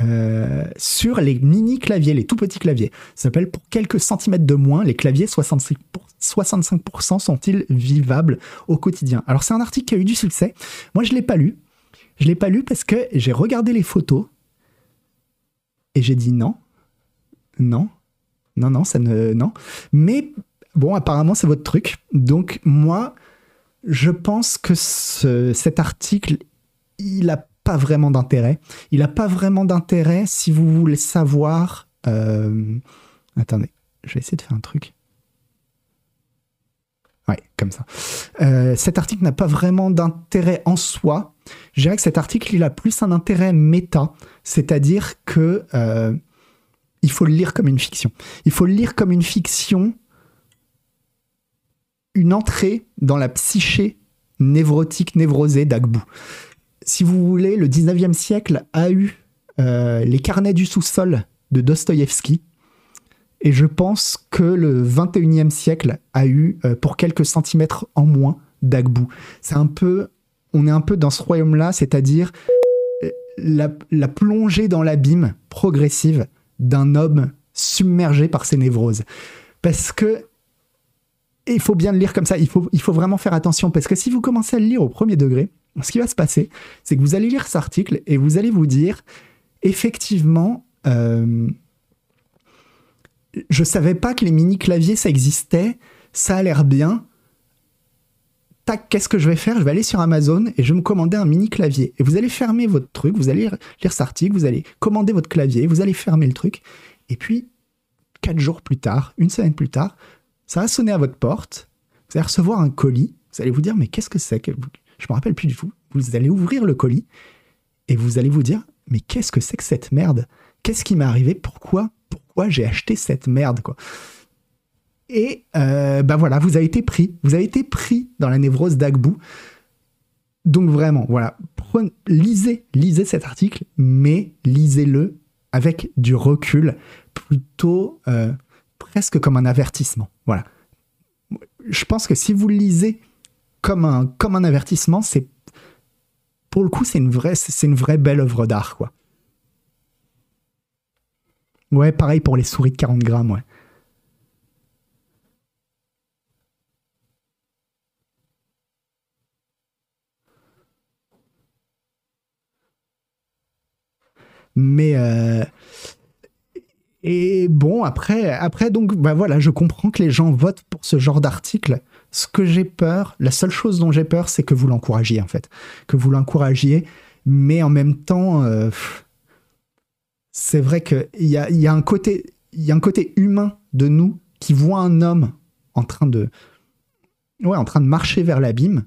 euh, sur les mini claviers, les tout petits claviers. Ça s'appelle Pour quelques centimètres de moins, les claviers 65%, 65 sont-ils vivables au quotidien? Alors, c'est un article qui a eu du succès. Moi, je l'ai pas lu. Je l'ai pas lu parce que j'ai regardé les photos et j'ai dit non non. Non, non, ça ne. Non. Mais bon, apparemment, c'est votre truc. Donc, moi, je pense que cet article, il n'a pas vraiment d'intérêt. Il n'a pas vraiment d'intérêt si vous voulez savoir. Euh, attendez, je vais essayer de faire un truc. Ouais, comme ça. Euh, cet article n'a pas vraiment d'intérêt en soi. Je dirais que cet article, il a plus un intérêt méta, c'est-à-dire que euh, il faut le lire comme une fiction. Il faut le lire comme une fiction, une entrée dans la psyché névrotique, névrosée d'Agbu. Si vous voulez, le 19e siècle a eu euh, les carnets du sous-sol de Dostoïevski. Et je pense que le 21e siècle a eu, euh, pour quelques centimètres en moins, d'Agbu. C'est un peu, on est un peu dans ce royaume-là, c'est-à-dire euh, la plongée dans l'abîme progressive d'un homme submergé par ses névroses. Parce que il faut bien le lire comme ça, il faut, il faut vraiment faire attention, parce que si vous commencez à le lire au premier degré, ce qui va se passer, c'est que vous allez lire cet article et vous allez vous dire, effectivement, euh, je savais pas que les mini-claviers, ça existait, ça a l'air bien, tac, qu'est-ce que je vais faire? Je vais aller sur Amazon et je vais me commander un mini clavier. Et vous allez fermer votre truc, vous allez lire, cet article, vous allez commander votre clavier, vous allez fermer le truc. Et puis, quatre jours plus tard, une semaine plus tard, ça va sonner à votre porte, vous allez recevoir un colis, vous allez vous dire, mais qu'est-ce que c'est que... Je me rappelle plus du tout. Vous allez ouvrir le colis et vous allez vous dire, mais qu'est-ce que c'est que cette merde? Qu'est-ce qui m'est arrivé? Pourquoi? Pourquoi j'ai acheté cette merde quoi? Et bah voilà, vous avez été pris. Vous avez été pris dans la névrose d'Agbu. Donc vraiment, voilà, lisez, lisez cet article, mais lisez-le avec du recul, plutôt euh, presque comme un avertissement. Voilà. Je pense que si vous le lisez comme un, comme un avertissement, c'est pour le coup, c'est une vraie, c'est une vraie belle œuvre d'art, quoi. Ouais, pareil pour les souris de 40 grammes, ouais. Mais euh, et bon après après donc bah voilà, je comprends que les gens votent pour ce genre d'article. Ce que j'ai peur, la seule chose dont j'ai peur, c'est que vous l'encouragiez en fait, que vous l'encouragiez, mais en même temps, euh, c'est vrai qu'il y a, un côté il y a un côté humain de nous qui voit un homme en train de ouais, en train de marcher vers l'abîme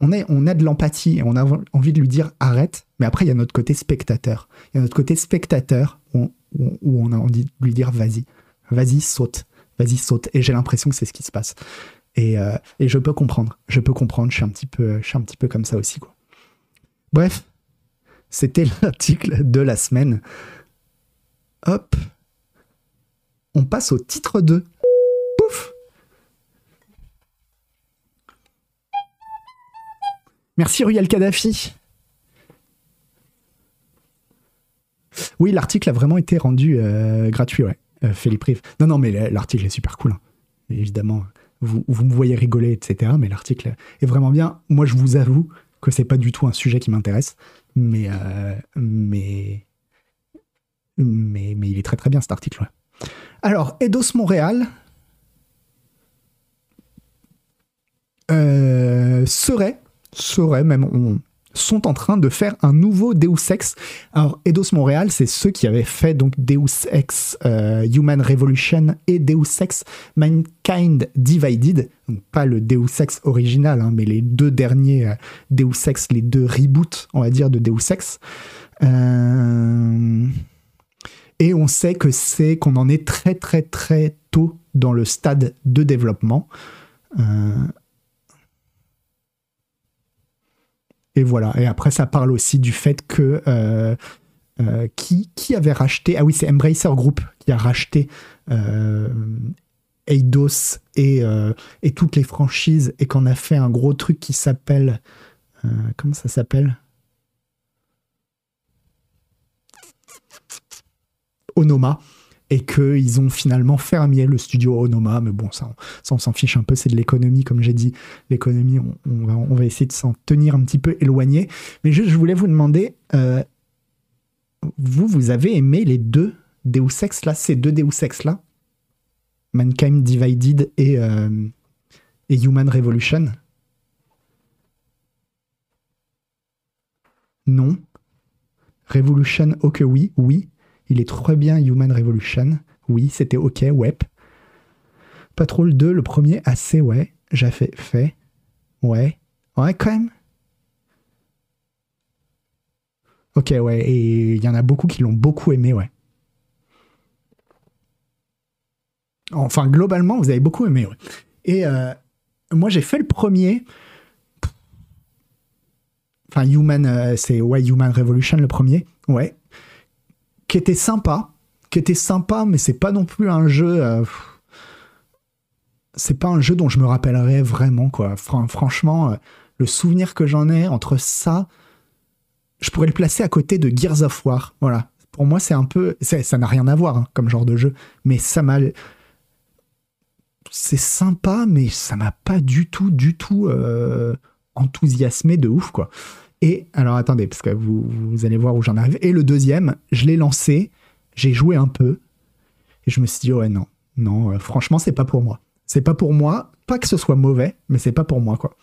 on, a de l'empathie et on a envie de lui dire arrête, mais après il y a notre côté spectateur. Il y a notre côté spectateur où, on a envie de lui dire vas-y, vas-y, saute, vas-y, saute. Et j'ai l'impression que c'est ce qui se passe. Et, euh, je peux comprendre, je peux comprendre, je suis un petit peu, je suis un petit peu comme ça aussi. Quoi. Bref, c'était l'article de la semaine. Hop, on passe au titre 2. Merci Ruyal Kadhafi. Oui, l'article a vraiment été rendu euh, gratuit, ouais. Euh, Philippe Rive. Non, non, mais l'article est super cool. Hein. Évidemment, vous, vous, me voyez rigoler, etc. Mais l'article est vraiment bien. Moi, je vous avoue que c'est pas du tout un sujet qui m'intéresse, mais, euh, mais, mais, mais il est très très bien cet article. Ouais. Alors, Eidos Montréal serait seraient même, on, sont en train de faire un nouveau Deus Ex. Alors, Eidos Montréal, c'est ceux qui avaient fait donc Deus Ex euh, Human Revolution et Deus Ex Mankind Divided. Donc, pas le Deus Ex original, hein, mais les deux derniers euh, Deus Ex, les deux reboots, on va dire, de Deus Ex. Euh, et on sait que c'est qu'on en est très très très tôt dans le stade de développement. Et voilà. Et après, ça parle aussi du fait que euh, euh, qui, qui avait racheté Ah oui, c'est Embracer Group qui a racheté Eidos et, et toutes les franchises et qu'on a fait un gros truc qui s'appelle. comment ça s'appelle? Onoma et qu'ils ont finalement fermé le studio Onoma. Mais bon, ça, on s'en fiche un peu, c'est de l'économie, comme j'ai dit. L'économie, on, va, on va essayer de s'en tenir un petit peu éloigné. Mais juste, je voulais vous demander, euh, vous, vous avez aimé les deux Deus Ex là, ces deux Deus Ex là Mankind Divided et, euh, et Human Revolution? Non. Revolution, ok, oui, oui. Il est très bien Human Revolution. Oui, c'était ok, ouais. Patrol 2, le premier, assez, ouais. J'ai fait, fait. Ouais. Ouais, quand même. Ok, ouais. Et il y en a beaucoup qui l'ont beaucoup aimé, ouais. Enfin, globalement, vous avez beaucoup aimé, ouais. Et euh, moi, j'ai fait le premier. Enfin, Human, euh, c'est ouais, Human Revolution, le premier. Ouais qui était sympa, qui était sympa, mais c'est pas non plus un jeu. Euh, c'est pas un jeu dont je me rappellerai vraiment, quoi. franchement, euh, le souvenir que j'en ai entre ça, je pourrais le placer à côté de Gears of War. Voilà. Pour moi, c'est un peu. Ça n'a rien à voir hein, comme genre de jeu, mais ça m'a. C'est sympa, mais ça m'a pas du tout, du tout euh, enthousiasmé de ouf, quoi. Et alors attendez, parce que vous, vous allez voir où j'en arrive. Et le deuxième, je l'ai lancé, j'ai joué un peu, et je me suis dit, ouais, non, non, euh, franchement, c'est pas pour moi. C'est pas pour moi, pas que ce soit mauvais, mais c'est pas pour moi, quoi.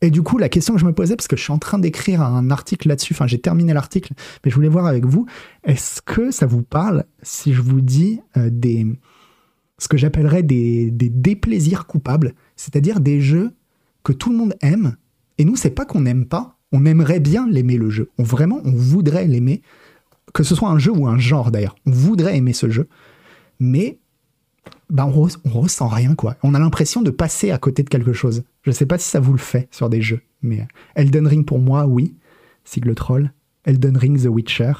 Et du coup, la question que je me posais, parce que je suis en train d'écrire un article là-dessus, enfin j'ai terminé l'article, mais je voulais voir avec vous, est-ce que ça vous parle si je vous dis euh, des, ce que j'appellerais des, des déplaisirs coupables, c'est-à-dire des jeux que tout le monde aime, et nous, c'est pas qu'on n'aime pas, on aimerait bien l'aimer le jeu. On vraiment, on voudrait l'aimer, que ce soit un jeu ou un genre d'ailleurs. On voudrait aimer ce jeu, mais bah on, ressent rien quoi. On a l'impression de passer à côté de quelque chose. Je ne sais pas si ça vous le fait sur des jeux, mais Elden Ring pour moi, oui. Sigle Troll, Elden Ring, The Witcher.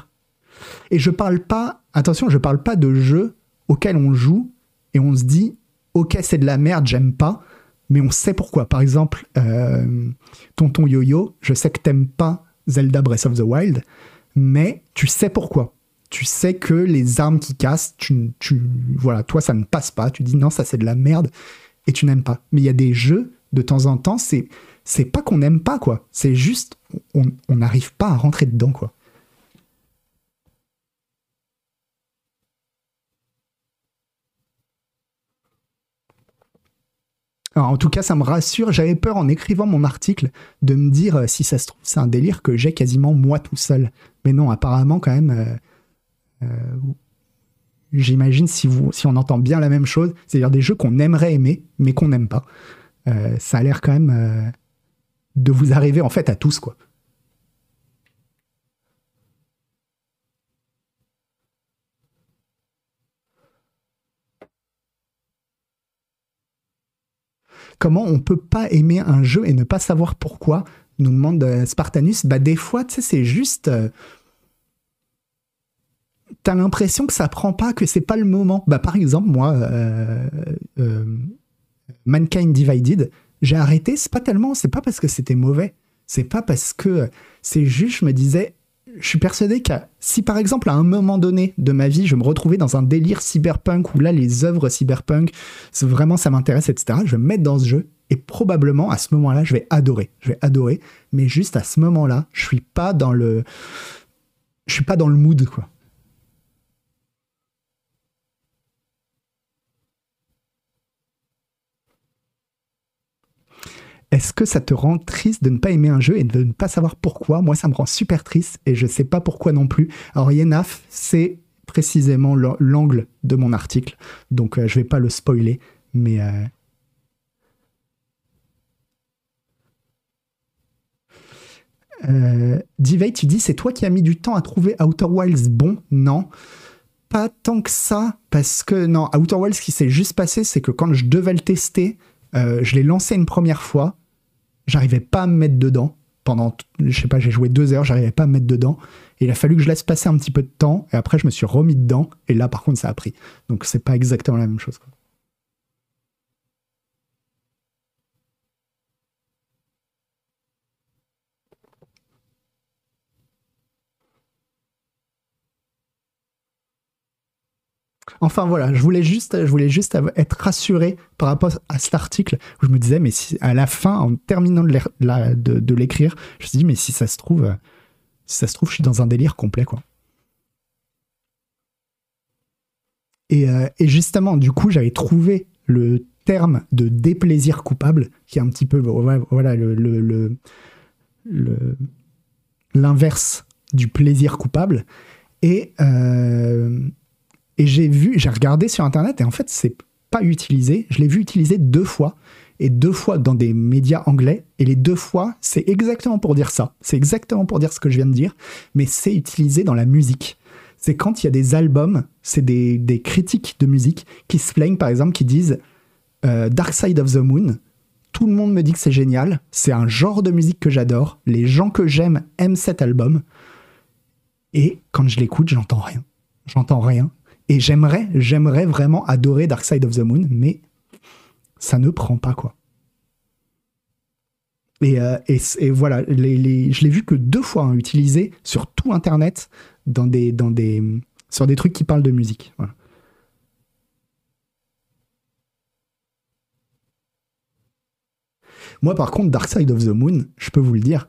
Et je parle pas, attention, je parle pas de jeux auxquels on joue et on se dit, ok, c'est de la merde, j'aime pas mais on sait pourquoi. Par exemple, euh, Tonton Yo-Yo, je sais que t'aimes pas Zelda Breath of the Wild, mais tu sais pourquoi. Tu sais que les armes qui cassent, tu, voilà, toi ça ne passe pas. Tu dis non, ça c'est de la merde et tu n'aimes pas. Mais il y a des jeux de temps en temps, c'est c'est pas qu'on n'aime pas quoi. C'est juste on n'arrive pas à rentrer dedans quoi. En tout cas, ça me rassure. J'avais peur en écrivant mon article de me dire euh, si ça se trouve, c'est un délire que j'ai quasiment moi tout seul. Mais non, apparemment, quand même, euh, euh, j'imagine si, si on entend bien la même chose, c'est-à-dire des jeux qu'on aimerait aimer, mais qu'on n'aime pas. ça a l'air quand même de vous arriver en fait à tous, quoi. Comment on peut pas aimer un jeu et ne pas savoir pourquoi nous demande euh, Spartanus. Bah des fois, tu sais, c'est juste. Euh, t'as l'impression que ça prend pas, que c'est pas le moment. Bah par exemple, moi, euh, Mankind Divided, j'ai arrêté. C'est pas tellement, c'est pas parce que c'était mauvais. C'est pas parce que c'est juste, je me disais, je suis persuadé que si par exemple à un moment donné de ma vie je me retrouvais dans un délire cyberpunk où là les œuvres cyberpunk vraiment ça m'intéresse etc je vais me mettre dans ce jeu et probablement à ce moment-là je vais adorer. Je vais adorer mais juste à ce moment-là je suis pas dans le je suis pas dans le mood quoi Est-ce que ça te rend triste de ne pas aimer un jeu et de ne pas savoir pourquoi? Moi, ça me rend super triste et je ne sais pas pourquoi non plus. Alors, Yenaf, c'est précisément l'angle de mon article, donc euh, je ne vais pas le spoiler, mais... Euh... Euh, tu dis, c'est toi qui as mis du temps à trouver Outer Wilds bon? Non, pas tant que ça, parce que non, Outer Wilds, ce qui s'est juste passé, c'est que quand je devais le tester, je l'ai lancé une première fois, j'arrivais pas à me mettre dedans. Pendant, je sais pas, j'ai joué deux heures, j'arrivais pas à me mettre dedans. il a fallu que je laisse passer un petit peu de temps, et après je me suis remis dedans, et là par contre ça a pris. Donc c'est pas exactement la même chose. Enfin voilà, je voulais juste, être rassuré par rapport à cet article où je me disais, mais si à la fin, en terminant de l'écrire, je me suis dit, mais si ça se trouve, si ça se trouve, je suis dans un délire complet, quoi. Et, euh, justement, du coup, j'avais trouvé le terme de déplaisir coupable, qui est un petit peu, voilà, le l'inverse du plaisir coupable. Et euh, et j'ai vu, j'ai regardé sur internet et en fait, c'est pas utilisé. Je l'ai vu utiliser deux fois et deux fois dans des médias anglais. Et les deux fois, c'est exactement pour dire ça. C'est exactement pour dire ce que je viens de dire, mais c'est utilisé dans la musique. C'est quand il y a des albums, c'est des, des, critiques de musique qui se plaignent, par exemple, qui disent euh, Dark Side of the Moon. Tout le monde me dit que c'est génial. C'est un genre de musique que j'adore. Les gens que j'aime aiment cet album. Et quand je l'écoute, j'entends rien. J'entends rien. Et j'aimerais, j'aimerais vraiment adorer Dark Side of the Moon, mais ça ne prend pas, quoi. Et, euh, voilà, je l'ai vu que deux fois hein, utilisé sur tout Internet dans des, dans des, sur des trucs qui parlent de musique. Moi, par contre, Dark Side of the Moon, je peux vous le dire,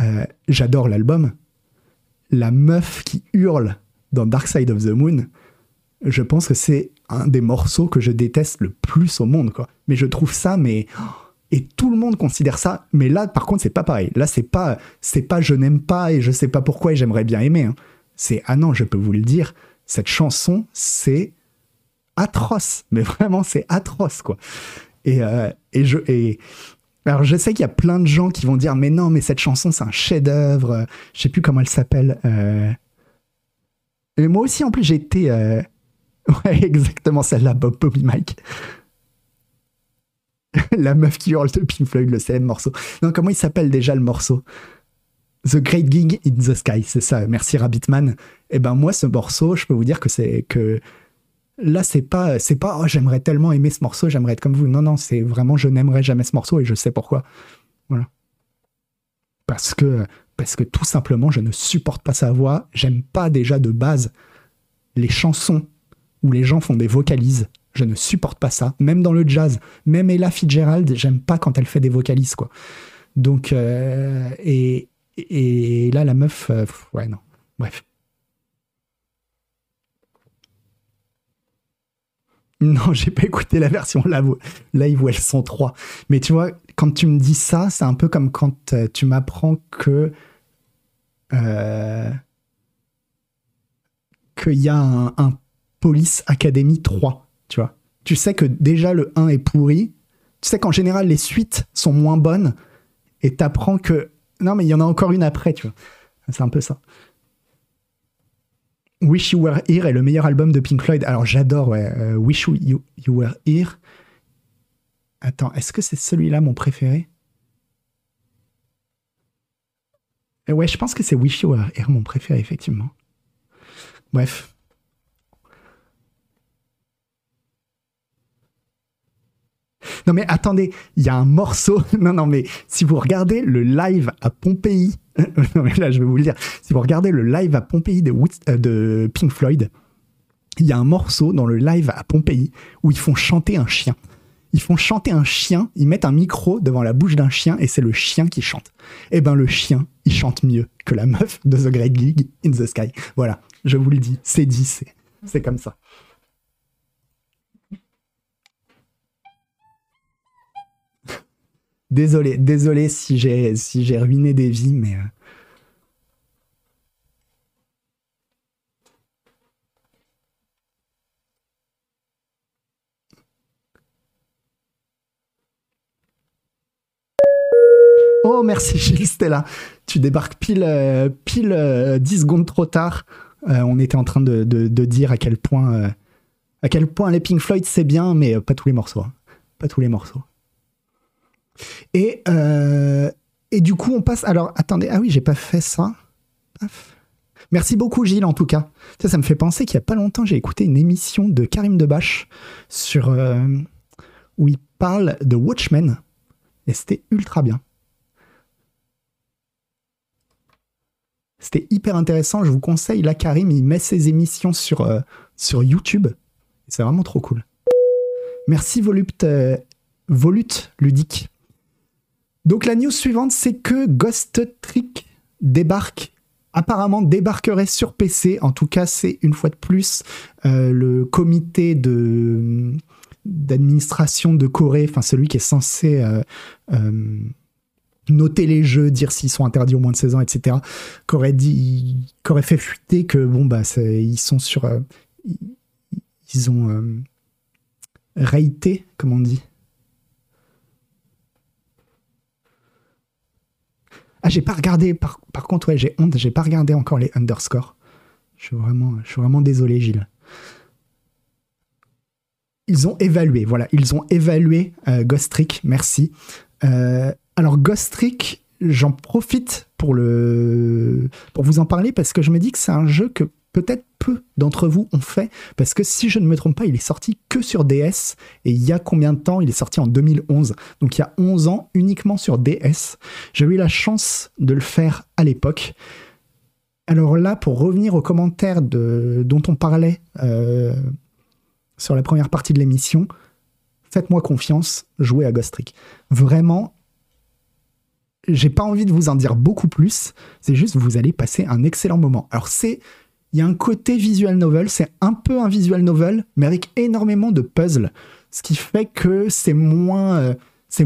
euh, j'adore l'album. La meuf qui hurle dans Dark Side of the Moon, je pense que c'est un des morceaux que je déteste le plus au monde, quoi. Mais je trouve ça, mais et tout le monde considère ça. Mais là, par contre, c'est pas pareil. Là, c'est pas, c'est pas je n'aime pas et je sais pas pourquoi et j'aimerais bien aimer. Hein. C'est ah non, je peux vous le dire, cette chanson, c'est atroce. Mais vraiment, c'est atroce, quoi. Et, euh, et je et alors je sais qu'il y a plein de gens qui vont dire mais non, mais cette chanson, c'est un chef-d'œuvre. Je sais plus comment elle s'appelle. Euh... Et moi aussi, en plus, j'ai été euh, Ouais, exactement celle-là, Bob Bobby Mike. La meuf qui hurle de Pink Floyd, le célèbre morceau. Non, comment il s'appelle déjà le morceau? The Great Gig in the Sky, c'est ça. Merci Rabbitman. Eh ben moi, ce morceau, je peux vous dire que c'est que là, c'est pas, c'est pas, oh, j'aimerais tellement aimer ce morceau, j'aimerais être comme vous. Non, non, c'est vraiment, je n'aimerais jamais ce morceau et je sais pourquoi. Voilà. Parce que, parce que tout simplement, je ne supporte pas sa voix. J'aime pas déjà de base les chansons où les gens font des vocalises. Je ne supporte pas ça. Même dans le jazz, même Ella Fitzgerald, j'aime pas quand elle fait des vocalises, quoi. Donc, euh, et, et, là, la meuf, euh, ouais, non. Bref. Non, j'ai pas écouté la version live où elles sont trois. Mais tu vois, quand tu me dis ça, c'est un peu comme quand euh, tu m'apprends que. qu'il y a un Police Academy 3, tu vois. Tu sais que déjà le 1 est pourri, tu sais qu'en général les suites sont moins bonnes, et t'apprends que... Non mais il y en a encore une après, tu vois. C'est un peu ça. Wish You Were Here est le meilleur album de Pink Floyd. Alors j'adore, ouais. Euh, Wish you, you Were Here. Attends, est-ce que c'est celui-là mon préféré? Euh, Ouais, je pense que c'est Wish You Were Here mon préféré, effectivement. Bref. Non mais attendez, il y a un morceau. Non non mais si vous regardez le live à Pompéi, non mais là je vais vous le dire. Si vous regardez le live à Pompéi de, euh, de Pink Floyd, il y a un morceau dans le live à Pompéi où ils font chanter un chien. Ils font chanter un chien, ils mettent un micro devant la bouche d'un chien et c'est le chien qui chante. Eh ben le chien, il chante mieux que la meuf de The Great League in the Sky. Voilà, je vous le dis, c'est dit, c'est comme ça. Désolé, désolé si j'ai ruiné des vies, mais. Euh. Oh merci Gilles Stella, tu débarques pile euh, pile 10 euh, secondes trop tard. on était en train de, dire à quel point à quel point les Floyd c'est bien, mais pas tous les morceaux, hein. pas tous les morceaux. Et, euh, et du coup, on passe. Alors, attendez. Ah oui, j'ai pas fait ça. Merci beaucoup Gilles en tout cas. Ça, ça me fait penser qu'il y a pas longtemps, j'ai écouté une émission de Karim Debache sur euh, où il parle de Watchmen et c'était ultra bien. C'était hyper intéressant. Je vous conseille. Là, Karim, il met ses émissions sur, euh, YouTube. C'est vraiment trop cool. Merci Volute, euh, Volute Ludique. Donc la news suivante, c'est que Ghost Trick débarque apparemment débarquerait sur PC. En tout cas, c'est une fois de plus euh, le comité de d'administration de Corée, enfin celui qui est censé noter les jeux, dire s'ils sont interdits au moins de 16 ans, etc., qu'aurait dit, fait fuiter que bon bah ils sont sur, euh, ils ont euh, raté, comme on dit. Ah, j'ai pas regardé. Par, contre, ouais, j'ai honte. J'ai pas regardé encore les underscores. Je suis vraiment, vraiment désolé, Gilles. Ils ont évalué, voilà, ils ont évalué euh, Ghost Trick, merci. Euh, alors Ghost Trick, j'en profite pour pour vous en parler parce que je me dis que c'est un jeu que peut-être peu d'entre vous ont fait parce que si je ne me trompe pas, il est sorti que sur DS et il y a combien de temps Il est sorti en 2011. Donc il y a 11 ans uniquement sur DS. J'ai eu la chance de le faire à l'époque. Alors là, pour revenir aux commentaires de, dont on parlait euh, sur la première partie de l'émission, faites-moi confiance, jouez à Ghost Trick. Vraiment, j'ai pas envie de vous en dire beaucoup plus. C'est juste, vous allez passer un excellent moment. Alors, c'est. Il y a un côté visual novel, c'est un peu un visual novel, mais avec énormément de puzzles. Ce qui fait que c'est moins, euh,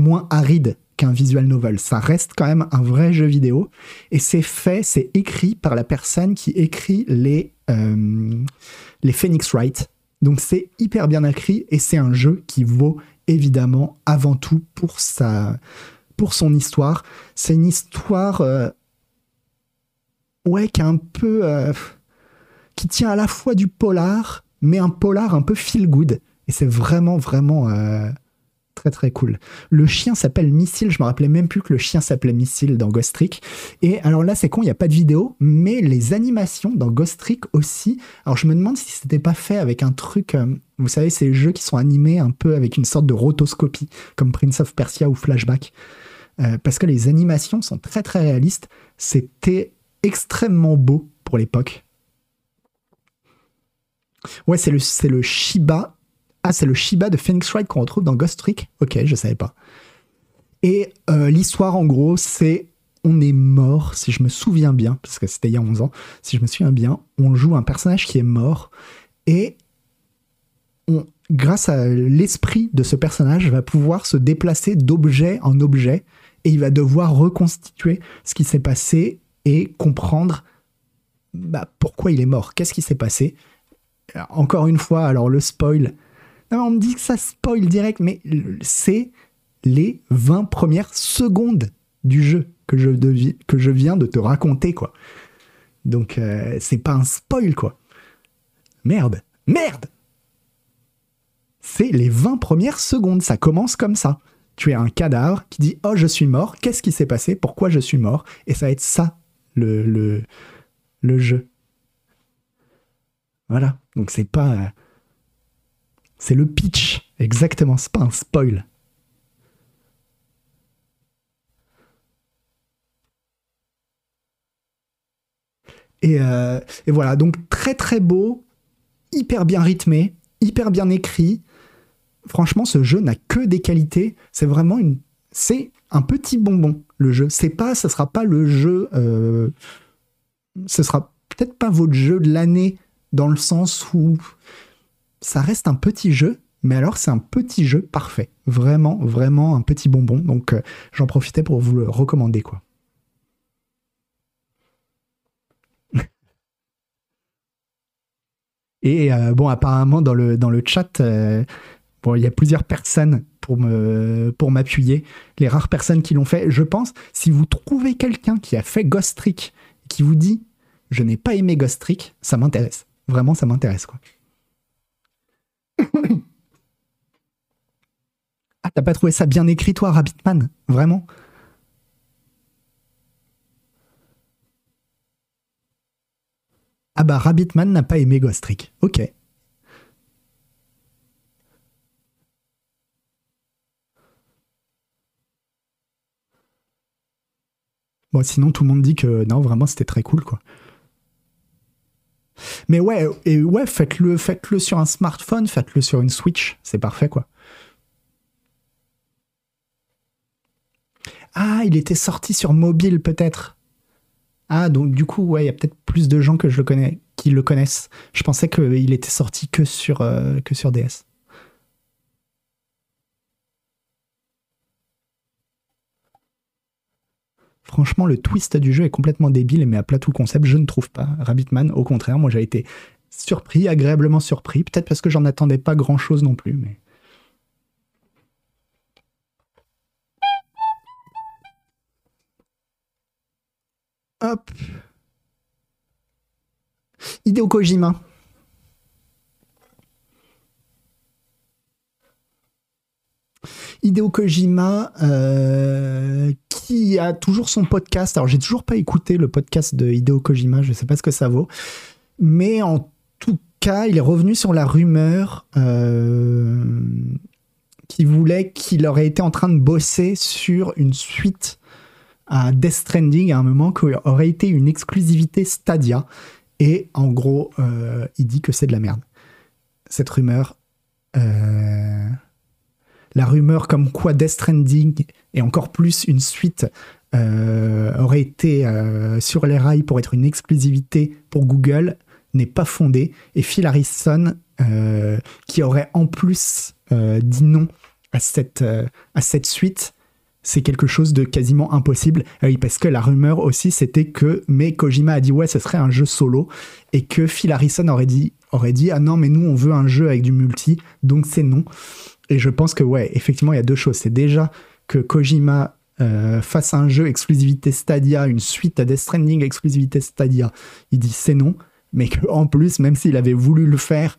moins aride qu'un visual novel. Ça reste quand même un vrai jeu vidéo. Et c'est fait, c'est écrit par la personne qui écrit les, euh, les Phoenix Wright. Donc c'est hyper bien écrit et c'est un jeu qui vaut évidemment avant tout pour sa pour son histoire. C'est une histoire euh, ouais qui est un peu qui tient à la fois du polar, mais un polar un peu feel good. Et c'est vraiment vraiment euh, très très cool. Le chien s'appelle Missile. Je me rappelais même plus que le chien s'appelait Missile dans Ghost Trick. Et alors là, c'est con, il n'y a pas de vidéo, mais les animations dans Ghost Trick aussi. Alors je me demande si c'était pas fait avec un truc. Euh, vous savez, ces jeux qui sont animés un peu avec une sorte de rotoscopie, comme Prince of Persia ou Flashback. Euh, parce que les animations sont très très réalistes. C'était extrêmement beau pour l'époque. Ouais, c'est le, c'est le Shiba ah, c'est le Shiba de Phoenix Wright qu'on retrouve dans Ghost Trick Ok, je savais pas. Et euh, l'histoire, en gros, c'est on est mort, si je me souviens bien, parce que c'était il y a 11 ans, si je me souviens bien, on joue un personnage qui est mort et on, grâce à l'esprit de ce personnage, va pouvoir se déplacer d'objet en objet et il va devoir reconstituer ce qui s'est passé et comprendre bah, pourquoi il est mort, qu'est-ce qui s'est passé. Encore une fois, alors le spoil, on me dit que ça spoil direct, mais c'est les 20 premières secondes du jeu que je, que je viens de te raconter, quoi. Donc, euh, c'est pas un spoil, quoi. Merde, merde C'est les 20 premières secondes, ça commence comme ça. Tu es un cadavre qui dit Oh, je suis mort, qu'est-ce qui s'est passé? Pourquoi je suis mort? Et ça va être ça, le, le, le jeu. Voilà, donc c'est pas. Euh, c'est le pitch, exactement, c'est pas un spoil. Euh, et, voilà, donc très très beau, hyper bien rythmé, hyper bien écrit. Franchement, ce jeu n'a que des qualités. C'est vraiment une, c'est un petit bonbon le jeu. C'est pas, ça sera pas le jeu, euh, ce sera peut-être pas votre jeu de l'année dans le sens où ça reste un petit jeu, mais alors c'est un petit jeu parfait. Vraiment, vraiment un petit bonbon. Donc euh, j'en profitais pour vous le recommander, quoi. Et euh, bon, apparemment, dans le, dans le chat, euh, bon, il y a plusieurs personnes pour pour m'appuyer. Les rares personnes qui l'ont fait, je pense, si vous trouvez quelqu'un qui a fait Ghost Trick, qui vous dit je n'ai pas aimé Ghost Trick, ça m'intéresse. Vraiment, ça m'intéresse, quoi. ah, t'as pas trouvé ça bien écrit, toi, Rabbitman Vraiment? Ah bah Rabbitman n'a pas aimé Ghost Trick. Ok. Bon, sinon tout le monde dit que non, vraiment c'était très cool quoi. Mais ouais, et ouais, faites-le, faites-le sur un smartphone, faites-le sur une Switch, c'est parfait quoi. Ah, il était sorti sur mobile peut-être. Ah, donc du coup, ouais, il y a peut-être plus de gens que je le connais, qui le connaissent. Je pensais qu'il était sorti que sur, euh, que sur DS. Franchement, le twist du jeu est complètement débile met à plat tout concept. Je ne trouve pas. Rabbitman, au contraire, moi j'ai été surpris, agréablement surpris. Peut-être parce que j'en attendais pas grand chose non plus, mais. Hop. Hideo Kojima. Hideo Kojima, euh, qui a toujours son podcast. Alors, j'ai toujours pas écouté le podcast de Hideo Kojima, je sais pas ce que ça vaut. Mais en tout cas, il est revenu sur la rumeur euh, qui voulait qu'il aurait été en train de bosser sur une suite à Death Stranding à un moment qui aurait été une exclusivité Stadia. Et en gros, euh, il dit que c'est de la merde. Cette rumeur. Euh, la rumeur comme quoi Death Stranding et encore plus une suite euh, aurait été sur les rails pour être une exclusivité pour Google n'est pas fondée. Et Phil Harrison, qui aurait en plus dit non à cette, à cette suite, c'est quelque chose de quasiment impossible. Ah oui, parce que la rumeur aussi, c'était que, mais Kojima a dit ouais, ce serait un jeu solo, et que Phil Harrison aurait dit, aurait dit ah non, mais nous on veut un jeu avec du multi, donc c'est non. Et je pense que ouais, effectivement, il y a deux choses. C'est déjà que Kojima euh, fasse un jeu exclusivité Stadia, une suite à Death Stranding exclusivité Stadia, il dit c'est non, mais qu'en plus, même s'il avait voulu le faire,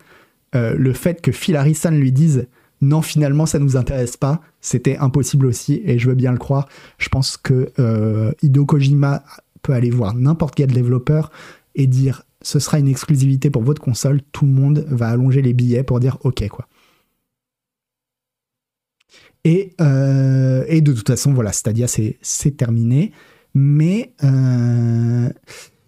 euh, le fait que Phil Harrison lui dise non, finalement, ça nous intéresse pas. C'était impossible aussi, et je veux bien le croire. Je pense que euh, Hideo Kojima peut aller voir n'importe quel développeur et dire ce sera une exclusivité pour votre console. Tout le monde va allonger les billets pour dire ok quoi. Et, euh, et de toute façon, voilà, Stadia, c'est terminé. Mais euh,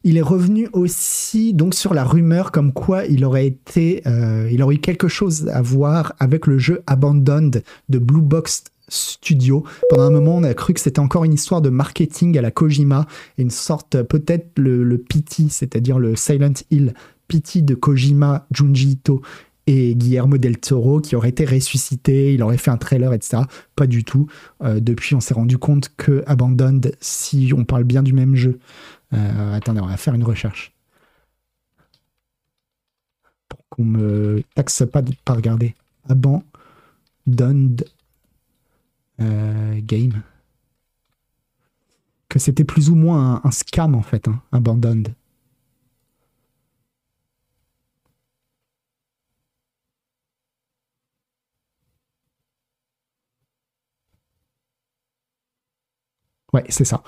il est revenu aussi donc sur la rumeur comme quoi il aurait été, euh, il aurait eu quelque chose à voir avec le jeu Abandoned de Blue Box Studio. Pendant un moment, on a cru que c'était encore une histoire de marketing à la Kojima, une sorte peut-être le, le PT, c'est-à-dire le Silent Hill PT de Kojima, Junji Ito et Guillermo del Toro qui aurait été ressuscité, il aurait fait un trailer, etc. Pas du tout. Euh, depuis, on s'est rendu compte que Abandoned, si on parle bien du même jeu, euh, attendez, on va faire une recherche. Pour qu'on me taxe pas de pas regarder. Abandoned euh, Game. Que c'était plus ou moins un, scam en fait, hein, Abandoned. Ouais, c'est ça.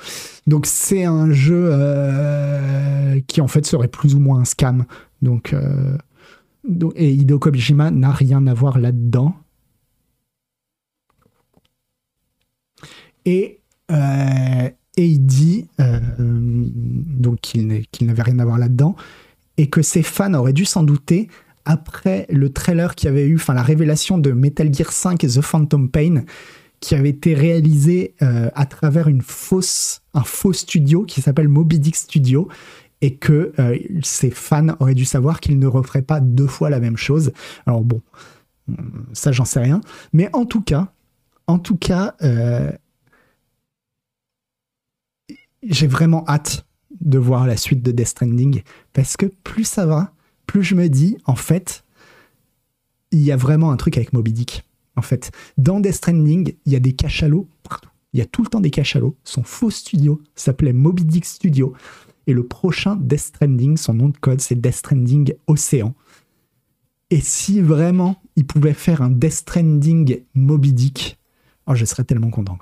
Donc c'est un jeu euh, qui en fait serait plus ou moins un scam. Donc, euh, et Hideo Kojima n'a rien à voir là-dedans. Et, euh, il dit donc qu'il n'avait rien à voir là-dedans et que ses fans auraient dû s'en douter après le trailer qui avait eu, enfin la révélation de Metal Gear 5 et The Phantom Pain qui avait été réalisé euh, à travers une fausse, un faux studio qui s'appelle Moby Dick Studio et que euh, ses fans auraient dû savoir qu'ils ne referaient pas deux fois la même chose. Alors bon, ça j'en sais rien, mais en tout cas, en tout cas, euh, j'ai vraiment hâte de voir la suite de Death Stranding parce que plus ça va, plus je me dis en fait, il y a vraiment un truc avec Moby Dick en fait. Dans Death Stranding, il y a des cachalots partout. Il y a tout le temps des cachalots. Son faux studio s'appelait Moby Dick Studio. Et le prochain Death Stranding, son nom de code, c'est Death Stranding Océan. Et si vraiment il pouvait faire un Death Stranding Moby Dick, oh, je serais tellement content.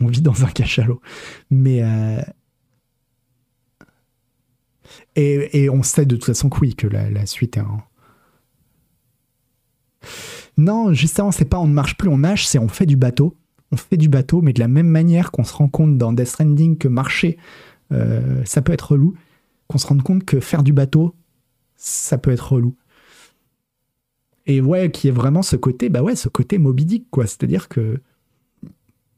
on vit dans un cachalot. Mais. euh, Et, on sait de toute façon que oui, que la, suite est en. Non, justement, c'est pas on ne marche plus, on nage, c'est on fait du bateau. On fait du bateau, mais de la même manière qu'on se rend compte dans Death Stranding que marcher, euh, ça peut être relou, qu'on se rende compte que faire du bateau, ça peut être relou. Et ouais, qui est vraiment ce côté, bah ouais, ce côté Moby quoi. C'est-à-dire que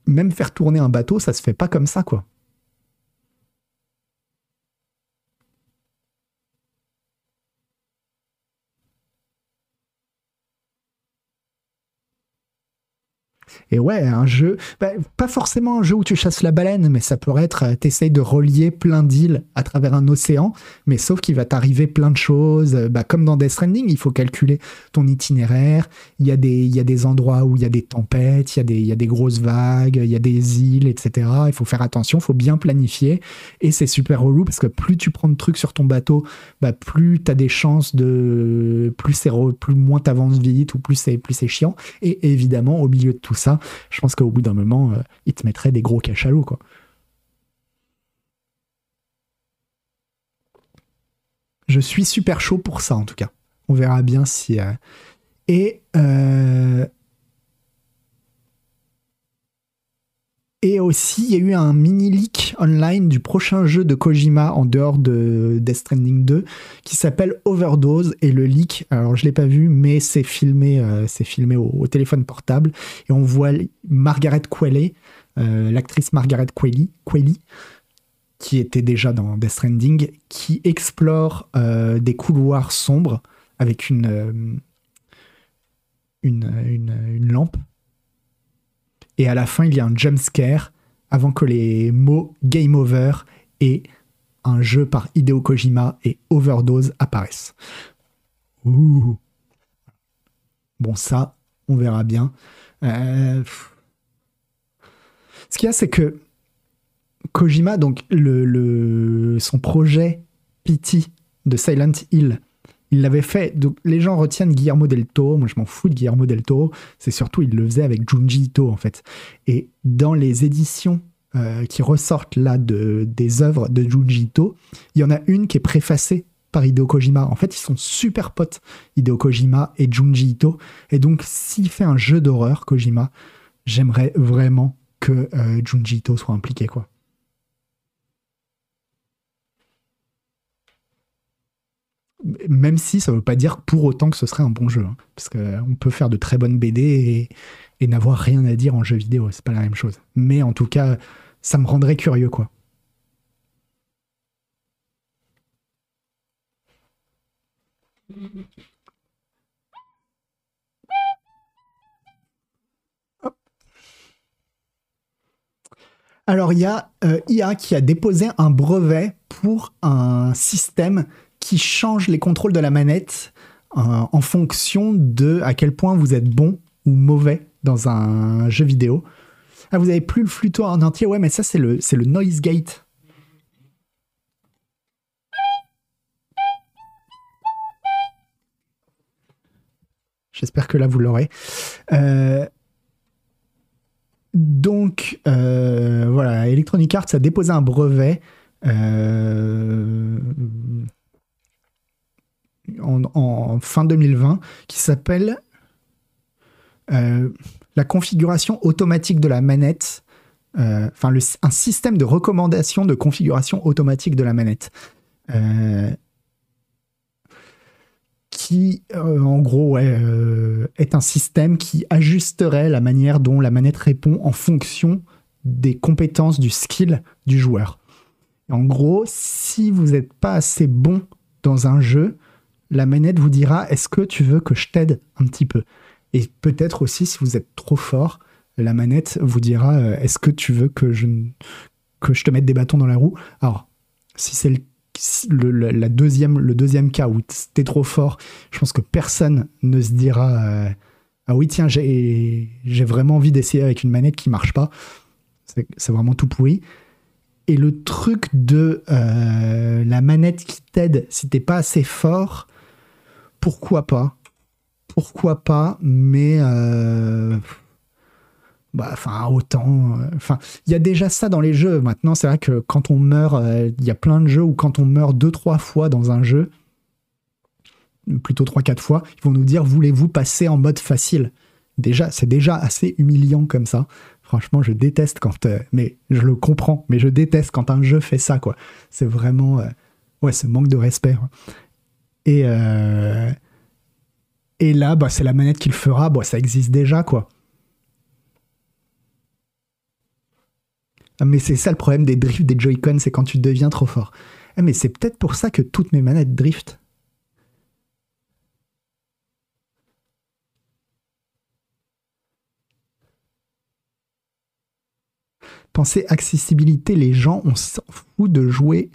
même faire tourner un bateau, ça se fait pas comme ça, quoi. Et ouais, un jeu, bah, pas forcément un jeu où tu chasses la baleine, mais ça pourrait être, euh, t'essayes de relier plein d'îles à travers un océan, mais sauf qu'il va t'arriver plein de choses, euh, bah, comme dans Death Stranding, il faut calculer ton itinéraire, il y, a des, y a des endroits où il y a des tempêtes, il y a des, y a des grosses vagues, il y a des îles, etc. Il faut faire attention, il faut bien planifier, et c'est super relou parce que plus tu prends de trucs sur ton bateau, bah, plus tu as des chances de... plus c'est plus moins t'avances vite, ou plus c'est plus chiant, et évidemment, au milieu de tout ça, je pense qu'au bout d'un moment, euh, ils te mettraient des gros cachalots, quoi. Je suis super chaud pour ça, en tout cas. On verra bien si. euh, Et. euh, Et aussi, il y a eu un mini leak online du prochain jeu de Kojima en dehors de Death Stranding 2 qui s'appelle Overdose. Et le leak, alors je l'ai pas vu, mais c'est filmé, euh, filmé au, téléphone portable. Et on voit Margaret Qualley, euh, l'actrice Margaret Qualley, qui était déjà dans Death Stranding, qui explore euh, des couloirs sombres avec une, une, une lampe. Et à la fin, il y a un jump scare avant que les mots Game Over et un jeu par Hideo Kojima et Overdose apparaissent. Ouh. Bon, ça, on verra bien. Euh. Ce qu'il y a, c'est que Kojima, donc son projet Pity de Silent Hill, il l'avait fait. Les gens retiennent Guillermo del Toro. Moi, je m'en fous de Guillermo del Toro. C'est surtout, il le faisait avec Junji Ito, en fait. Et dans les éditions euh, qui ressortent là de, des œuvres de Junji Ito, il y en a une qui est préfacée par Hideo Kojima. En fait, ils sont super potes, Hideo Kojima et Junji Ito. Et donc, s'il fait un jeu d'horreur, Kojima, j'aimerais vraiment que euh, Junji Ito soit impliqué, quoi. Même si ça veut pas dire pour autant que ce serait un bon jeu. hein. parce qu'on peut faire de très bonnes BD et, n'avoir rien à dire en jeu vidéo, c'est pas la même chose. Mais en tout cas, ça me rendrait curieux, quoi. Alors, il y a euh, IA qui a déposé un brevet pour un système qui change les contrôles de la manette euh, en fonction de à quel point vous êtes bon ou mauvais dans un jeu vidéo. Ah, vous avez plus le flûteau en entier, ouais, mais ça c'est le, c'est le noise gate. J'espère que là vous l'aurez. Euh, donc euh, voilà, Electronic Arts a déposé un brevet euh, en, fin 2020 qui s'appelle euh, la configuration automatique de la manette, euh, enfin un système de recommandation de configuration automatique de la manette. Euh, qui, en gros, est un système qui ajusterait la manière dont la manette répond en fonction des compétences, du skill du joueur. En gros, si vous n'êtes pas assez bon dans un jeu, la manette vous dira est-ce que tu veux que je t'aide un petit peu? Et peut-être aussi, si vous êtes trop fort, la manette vous dira euh, est-ce que tu veux que je, que je te mette des bâtons dans la roue? Alors, si c'est le, la deuxième, le deuxième cas où t'es trop fort, je pense que personne ne se dira euh, ah oui, tiens, j'ai vraiment envie d'essayer avec une manette qui marche pas. C'est c'est vraiment tout pourri. Et le truc de euh, la manette qui t'aide si t'es pas assez fort, pourquoi pas Pourquoi pas Mais euh, bah, enfin, autant. euh, Enfin, il y a déjà ça dans les jeux. Maintenant, c'est vrai que quand on meurt, euh, il y a plein de jeux où quand on meurt deux, trois fois dans un jeu, plutôt trois, quatre fois, ils vont nous dire voulez-vous passer en mode facile? Déjà, c'est déjà assez humiliant comme ça. Franchement, je déteste quand. mais je le comprends, mais je déteste quand un jeu fait ça, quoi. C'est vraiment. ouais, ce manque de respect. quoi. Et. euh, et là, bah, c'est la manette qui le fera. Bon, ça existe déjà, quoi. Ah, Mais c'est ça le problème des drifts des Joy-Con, c'est quand tu deviens trop fort. Ah, mais c'est peut-être pour ça que toutes mes manettes driftent. Pensez accessibilité, les gens, on s'en fout de jouer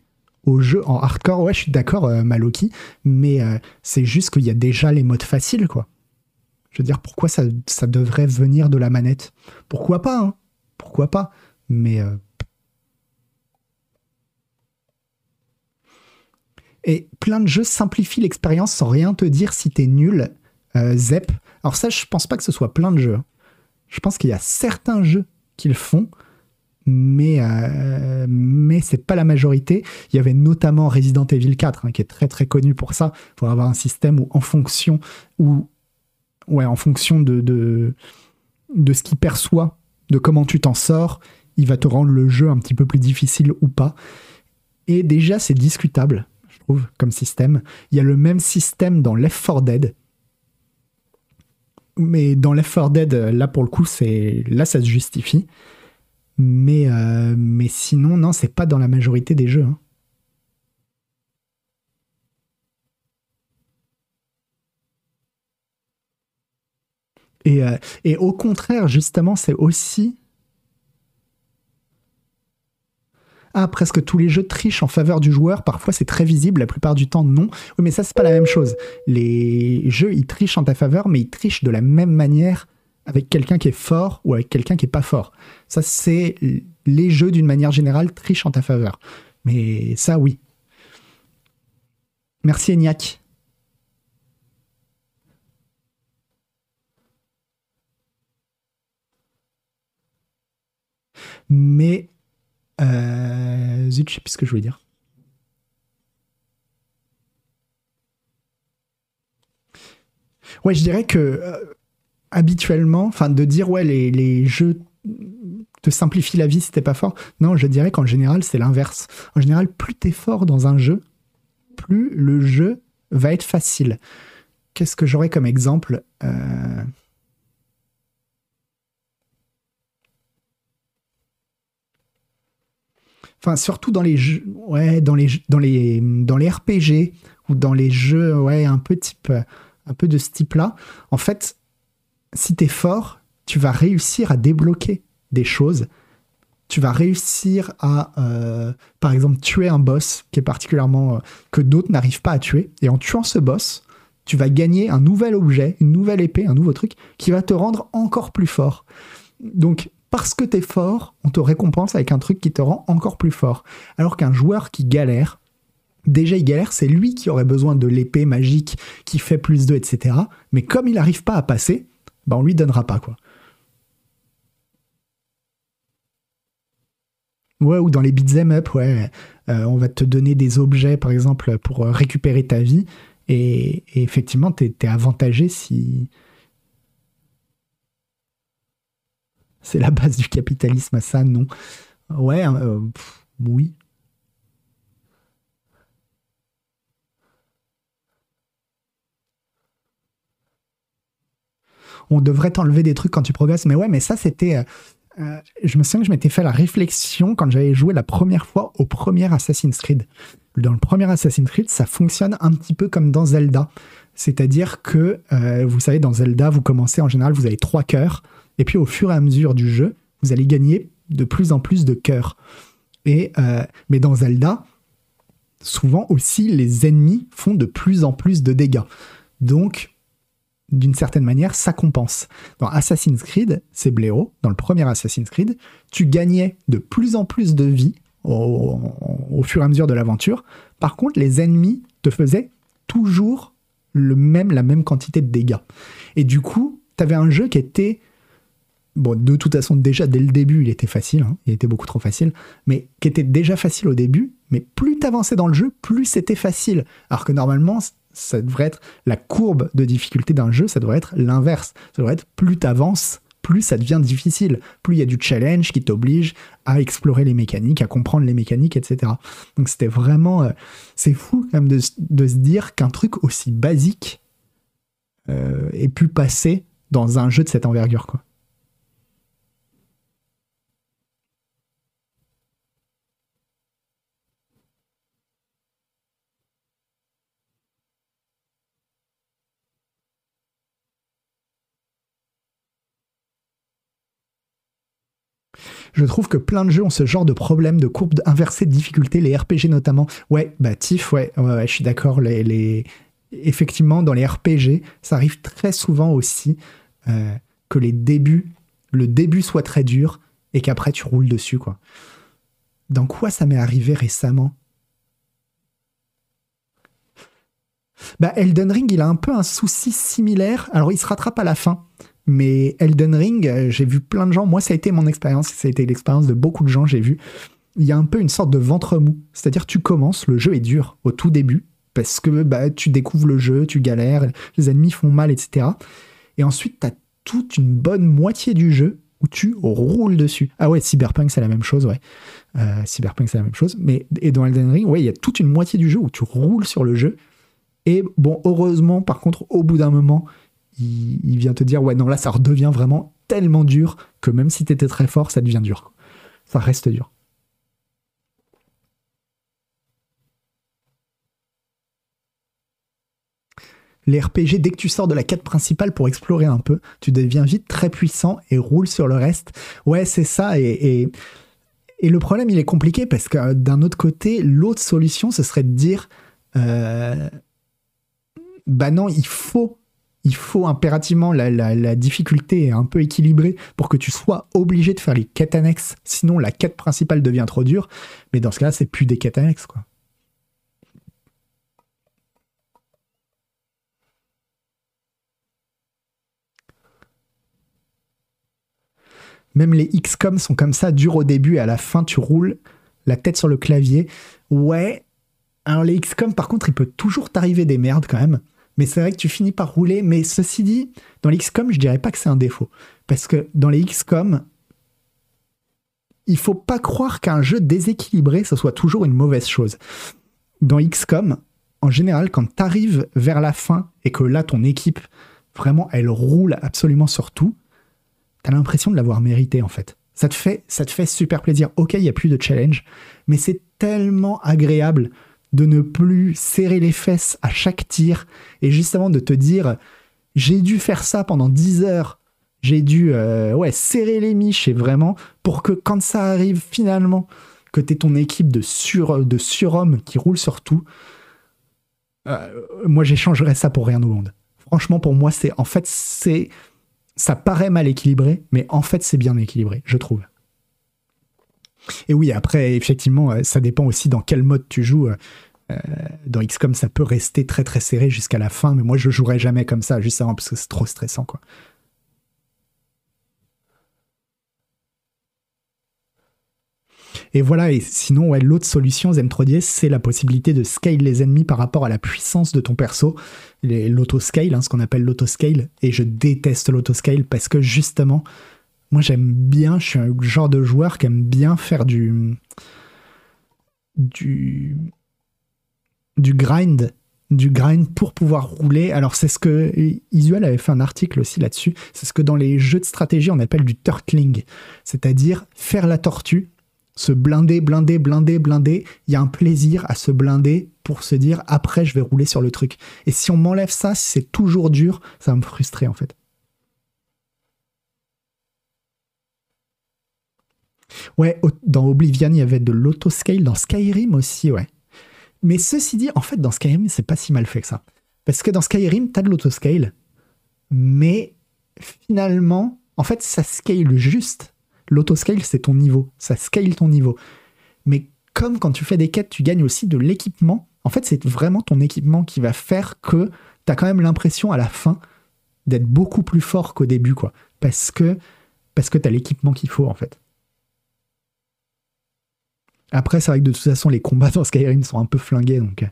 au jeu en hardcore. Ouais, je suis d'accord, euh, Maloki, mais euh, c'est juste qu'il y a déjà les modes faciles, quoi. Je veux dire, pourquoi ça, ça devrait venir de la manette? Pourquoi pas, hein? Pourquoi pas? Mais. euh, Et plein de jeux simplifient l'expérience sans rien te dire si t'es nul. Zep. Alors, ça, je pense pas que ce soit plein de jeux. Je pense qu'il y a certains jeux qui le font, mais, euh, mais c'est pas la majorité. Il y avait notamment Resident Evil 4, hein, qui est très très connu pour ça, pour avoir un système où en fonction, où, ouais, en fonction de, de, de ce qu'il perçoit, de comment tu t'en sors, il va te rendre le jeu un petit peu plus difficile ou pas. Et déjà, c'est discutable, je trouve, comme système. Il y a le même système dans Left 4 Dead. Mais dans Left 4 Dead, là pour le coup, là ça se justifie. Mais, euh, mais sinon, non, c'est pas dans la majorité des jeux. hein. Et, euh, et au contraire, justement, c'est aussi. Ah, presque tous les jeux trichent en faveur du joueur. Parfois, c'est très visible. La plupart du temps, non. Oui, mais ça, c'est pas la même chose. Les jeux, ils trichent en ta faveur, mais ils trichent de la même manière avec quelqu'un qui est fort ou avec quelqu'un qui est pas fort. Ça, c'est les jeux d'une manière générale trichent en ta faveur. Mais ça, oui. Merci Eniac. Mais euh, zut, je sais plus ce que je voulais dire. Ouais, je dirais que euh, habituellement, enfin de dire ouais les, les jeux te simplifient la vie si t'es pas fort. Non, je dirais qu'en général c'est l'inverse. En général, plus t'es fort dans un jeu, plus le jeu va être facile. Qu'est-ce que j'aurais comme exemple Euh, Enfin, surtout dans les jeux, ouais, dans les, dans les, dans les RPG ou dans les jeux, ouais, un peu type, un peu de ce type-là. En fait, si t'es fort, tu vas réussir à débloquer des choses. Tu vas réussir à, euh, par exemple, tuer un boss qui est particulièrement euh, que d'autres n'arrivent pas à tuer. Et en tuant ce boss, tu vas gagner un nouvel objet, une nouvelle épée, un nouveau truc qui va te rendre encore plus fort. Donc, parce que t'es fort, on te récompense avec un truc qui te rend encore plus fort. Alors qu'un joueur qui galère, déjà il galère, c'est lui qui aurait besoin de l'épée magique qui fait plus 2, etc. Mais comme il n'arrive pas à passer, bah on lui donnera pas quoi. Ouais, ou dans les beat'em up, ouais, euh, on va te donner des objets par exemple pour euh, récupérer ta vie, et, effectivement t'es es avantagé si, C'est la base du capitalisme, ça, non. Ouais, euh, oui. On devrait t'enlever des trucs quand tu progresses, mais ouais, mais ça, c'était. Euh, je me souviens que je m'étais fait la réflexion quand j'avais joué la première fois au premier Assassin's Creed. Dans le premier Assassin's Creed, ça fonctionne un petit peu comme dans Zelda. C'est-à-dire que, euh, vous savez, dans Zelda, vous commencez en général, vous avez trois cœurs. Et puis au fur et à mesure du jeu, vous allez gagner de plus en plus de cœurs. Et, euh, mais dans Zelda, souvent aussi, les ennemis font de plus en plus de dégâts. Donc, d'une certaine manière, ça compense. Dans Assassin's Creed, c'est blaireau. Dans le premier Assassin's Creed, tu gagnais de plus en plus de vie au, au fur et à mesure de l'aventure. Par contre, les ennemis te faisaient toujours le même, la même quantité de dégâts. Et du coup, tu avais un jeu qui était bon, de toute façon, déjà dès le début, il était facile, hein, il était beaucoup trop facile, mais qui était déjà facile au début, mais plus t'avançais dans le jeu, plus c'était facile. Alors que normalement, ça devrait être la courbe de difficulté d'un jeu, ça devrait être l'inverse. Ça devrait être plus t'avances, plus ça devient difficile. Plus il y a du challenge qui t'oblige à explorer les mécaniques, à comprendre les mécaniques, etc. Donc c'était vraiment. Euh, c'est fou quand même de, se dire qu'un truc aussi basique euh, ait pu passer dans un jeu de cette envergure, quoi. Je trouve que plein de jeux ont ce genre de problème de courbe inversée de difficulté, les RPG notamment. Ouais, bah Tiff, ouais, je suis d'accord. Effectivement, dans les RPG, ça arrive très souvent aussi euh, que les débuts, le début soit très dur et qu'après tu roules dessus, quoi. Dans quoi ça m'est arrivé récemment? Bah, Elden Ring, il a un peu un souci similaire. Alors, il se rattrape à la fin. Mais Elden Ring, euh, j'ai vu plein de gens, moi ça a été mon expérience, ça a été l'expérience de beaucoup de gens, j'ai vu, il y a un peu une sorte de ventre mou. C'est-à-dire tu commences, le jeu est dur au tout début, parce que bah, tu découvres le jeu, tu galères, les ennemis font mal, etc. Et ensuite, tu as toute une bonne moitié du jeu où tu roules dessus. Ah ouais, Cyberpunk, c'est la même chose, ouais. Euh, Cyberpunk, c'est la même chose. Mais, et dans Elden Ring, ouais, il y a toute une moitié du jeu où tu roules sur le jeu. Et bon, heureusement, par contre, au bout d'un moment, il, vient te dire ouais non là ça redevient vraiment tellement dur que même si t'étais très fort ça devient dur ça reste dur les RPG, dès que tu sors de la quête principale pour explorer un peu, tu deviens vite très puissant et roule sur le reste. Ouais, c'est ça. Et, et, le problème, il est compliqué parce que d'un autre côté, l'autre solution, ce serait de dire euh, bah non, il faut il faut impérativement la, difficulté est un peu équilibrée pour que tu sois obligé de faire les quêtes annexes, sinon la quête principale devient trop dure. Mais dans ce cas-là, c'est plus des quêtes annexes, quoi. Même les XCOM sont comme ça, durs au début et à la fin, tu roules la tête sur le clavier. Ouais. Alors les XCOM, par contre, il peut toujours t'arriver des merdes quand même. Mais c'est vrai que tu finis par rouler. Mais ceci dit, dans les XCOM, je dirais pas que c'est un défaut. Parce que dans les XCOM, il faut pas croire qu'un jeu déséquilibré, ce soit toujours une mauvaise chose. Dans XCOM, en général, quand tu arrives vers la fin et que là, ton équipe, vraiment, elle roule absolument sur tout, tu as l'impression de l'avoir mérité, en fait. Ça te fait, ça te fait super plaisir. Ok, il n'y a plus de challenge, mais c'est tellement agréable de ne plus serrer les fesses à chaque tir et justement de te dire j'ai dû faire ça pendant 10 heures, j'ai dû euh, ouais, serrer les miches et vraiment pour que quand ça arrive finalement que tu ton équipe de, sur, surhommes qui roule sur tout, euh, moi j'échangerais ça pour rien au monde. Franchement pour moi c'est en fait ça paraît mal équilibré mais en fait c'est bien équilibré, je trouve. Et oui, après, effectivement, euh, ça dépend aussi dans quel mode tu joues. Euh, dans XCOM, ça peut rester très très serré jusqu'à la fin, mais moi je jouerai jamais comme ça, juste avant, parce que c'est trop stressant, quoi. Et voilà, et sinon, ouais, l'autre solution Zen3DS, c'est la possibilité de scale les ennemis par rapport à la puissance de ton perso, l'autoscale, hein, ce qu'on appelle l'autoscale, et je déteste l'autoscale parce que justement, moi j'aime bien, je suis un genre de joueur qui aime bien faire du. du. du grind. Du grind pour pouvoir rouler. Alors, c'est ce que. Isuel avait fait un article aussi là-dessus. C'est ce que dans les jeux de stratégie, on appelle du turtling. C'est-à-dire faire la tortue, se blinder, blinder, blinder, blinder. Il y a un plaisir à se blinder pour se dire après, je vais rouler sur le truc. Et si on m'enlève ça, c'est toujours dur, ça va me frustrer en fait. Ouais, dans Oblivion, il y avait de l'autoscale. Dans Skyrim aussi, ouais. Mais ceci dit, en fait, dans Skyrim, c'est pas si mal fait que ça. Parce que dans Skyrim, t'as de l'autoscale, mais finalement, en fait, ça scale juste. L'autoscale, c'est ton niveau. Ça scale ton niveau. Mais comme quand tu fais des quêtes, tu gagnes aussi de l'équipement. En fait, c'est vraiment ton équipement qui va faire que t'as quand même l'impression à la fin d'être beaucoup plus fort qu'au début, quoi. Parce que parce que tu as l'équipement qu'il faut en fait. Après, c'est vrai que de toute façon, les combats dans Skyrim sont un peu flingués, donc. Euh.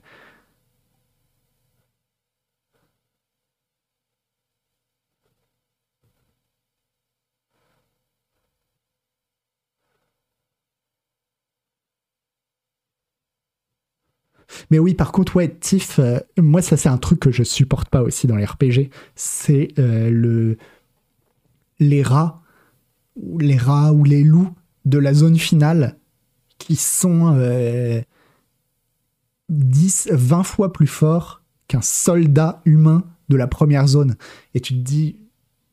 Mais oui, par contre, ouais, Tiff, euh, moi, ça, c'est un truc que je supporte pas aussi dans les RPG. C'est euh, le les rats, les rats ou les loups de la zone finale qui sont 10, euh, 20 fois plus forts qu'un soldat humain de la première zone. Et tu te dis,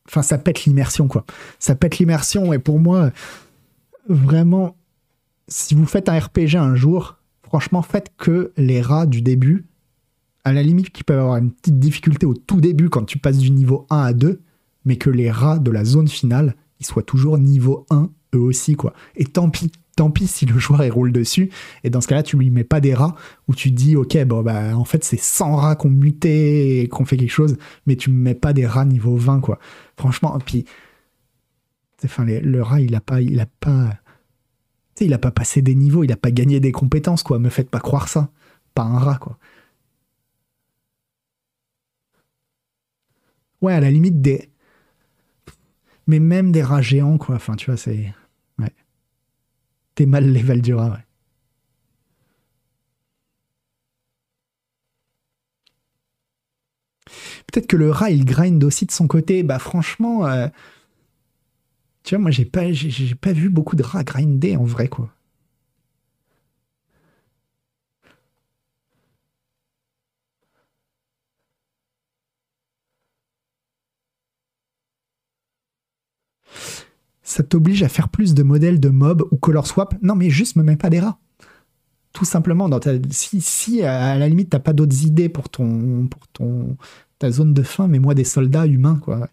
enfin, ça pète l'immersion, quoi. Ça pète l'immersion. Et pour moi, vraiment, si vous faites un RPG un jour, franchement, faites que les rats du début, à la limite, qui peuvent avoir une petite difficulté au tout début quand tu passes du niveau 1 à 2, mais que les rats de la zone finale, ils soient toujours niveau 1 eux aussi, quoi. Et tant pis, tant pis si le joueur il roule dessus. Et dans ce cas-là, tu lui mets pas des rats où tu dis, ok, bon, bah, en fait, c'est 100 rats qu'on muté et qu'on fait quelque chose, mais tu mets pas des rats niveau 20, quoi. Franchement, puis, enfin, le rat, il a pas, il a pas, il a pas passé des niveaux, il a pas gagné des compétences, quoi. Me faites pas croire ça. Pas un rat, quoi. Ouais, à la limite des. Mais même des rats géants, quoi. Enfin, tu vois, c'est mal les Valdura, ouais. Peut-être que le rat, il grind aussi de son côté. Bah franchement, euh, tu vois, moi j'ai pas, j'ai pas vu beaucoup de rats grinder en vrai, quoi. Ça t'oblige à faire plus de modèles de mob ou color swap. Non, mais juste me mets pas des rats. Tout simplement, si, si à la limite t'as pas d'autres idées pour ton, pour ton ta zone de fin, mais moi des soldats humains quoi.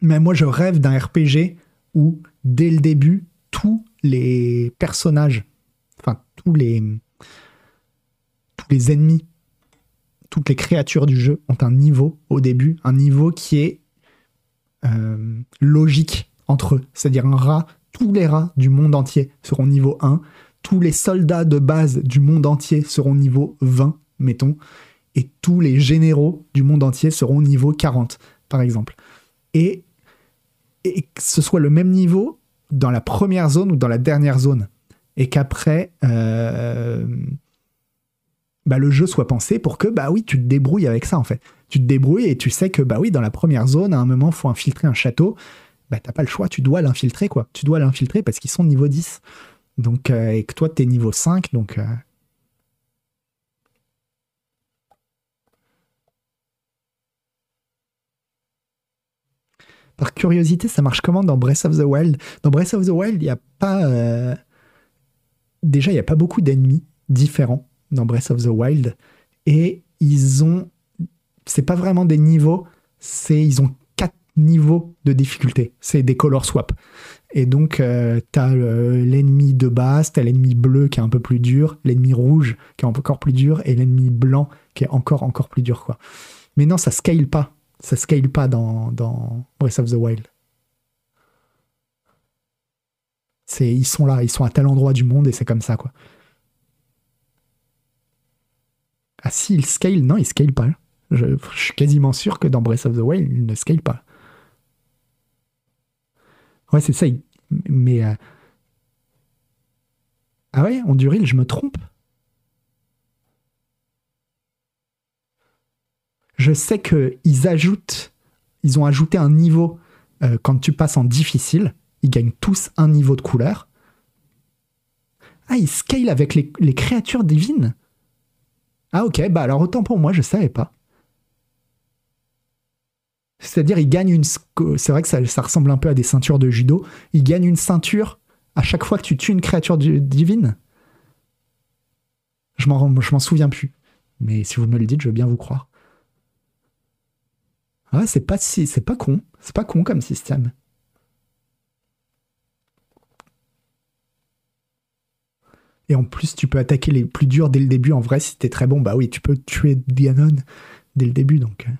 Mais moi je rêve d'un RPG où dès le début tous les personnages, enfin tous les tous les ennemis toutes les créatures du jeu ont un niveau au début, un niveau qui est euh, logique entre eux. C'est-à-dire un rat, tous les rats du monde entier seront niveau 1, tous les soldats de base du monde entier seront niveau 20, mettons, et tous les généraux du monde entier seront niveau 40, par exemple. Et, que ce soit le même niveau dans la première zone ou dans la dernière zone. Et qu'après, euh, bah, le jeu soit pensé pour que bah oui tu te débrouilles avec ça en fait tu te débrouilles et tu sais que bah oui dans la première zone à un moment faut infiltrer un château bah t'as pas le choix tu dois l'infiltrer quoi tu dois l'infiltrer parce qu'ils sont niveau 10 donc euh, et que toi t'es niveau 5 donc euh. Par curiosité, ça marche comment dans Breath of the Wild? Dans Breath of the Wild, il n'y a pas. Euh, déjà, il n'y a pas beaucoup d'ennemis différents dans Breath of the Wild. Et ils ont. C'est pas vraiment des niveaux, c'est ils ont quatre niveaux de difficulté. C'est des color swap. Et donc, euh, t'as euh, l'ennemi de base, t'as l'ennemi bleu qui est un peu plus dur, l'ennemi rouge qui est encore plus dur, et l'ennemi blanc qui est encore, encore plus dur, quoi. Mais non, ça scale pas. Ça scale pas dans, dans Breath of the Wild. Ils sont là, ils sont à tel endroit du monde et c'est comme ça, quoi. Ah si, il scale, non, il scale pas. Je, suis quasiment sûr que dans Breath of the Wild, il ne scale pas. Ouais, c'est ça. Mais... Euh, ah ouais, on Duril, je me trompe Je sais qu'ils ajoutent... Ils ont ajouté un niveau euh, quand tu passes en difficile. Ils gagnent tous un niveau de couleur. Ah, ils scale avec les créatures divines ah ok, bah alors autant pour moi, je savais pas. C'est-à-dire, il gagne une. C'est vrai que ça, ressemble un peu à des ceintures de judo. Il gagne une ceinture à chaque fois que tu tues une créature divine. Je m'en souviens plus. Mais si vous me le dites, je veux bien vous croire. Ah, c'est pas si, c'est pas con. C'est pas con comme système. Et en plus, tu peux attaquer les plus durs dès le début. En vrai, si t'es très bon, bah oui, tu peux tuer Ganon dès le début. Donc. Hein.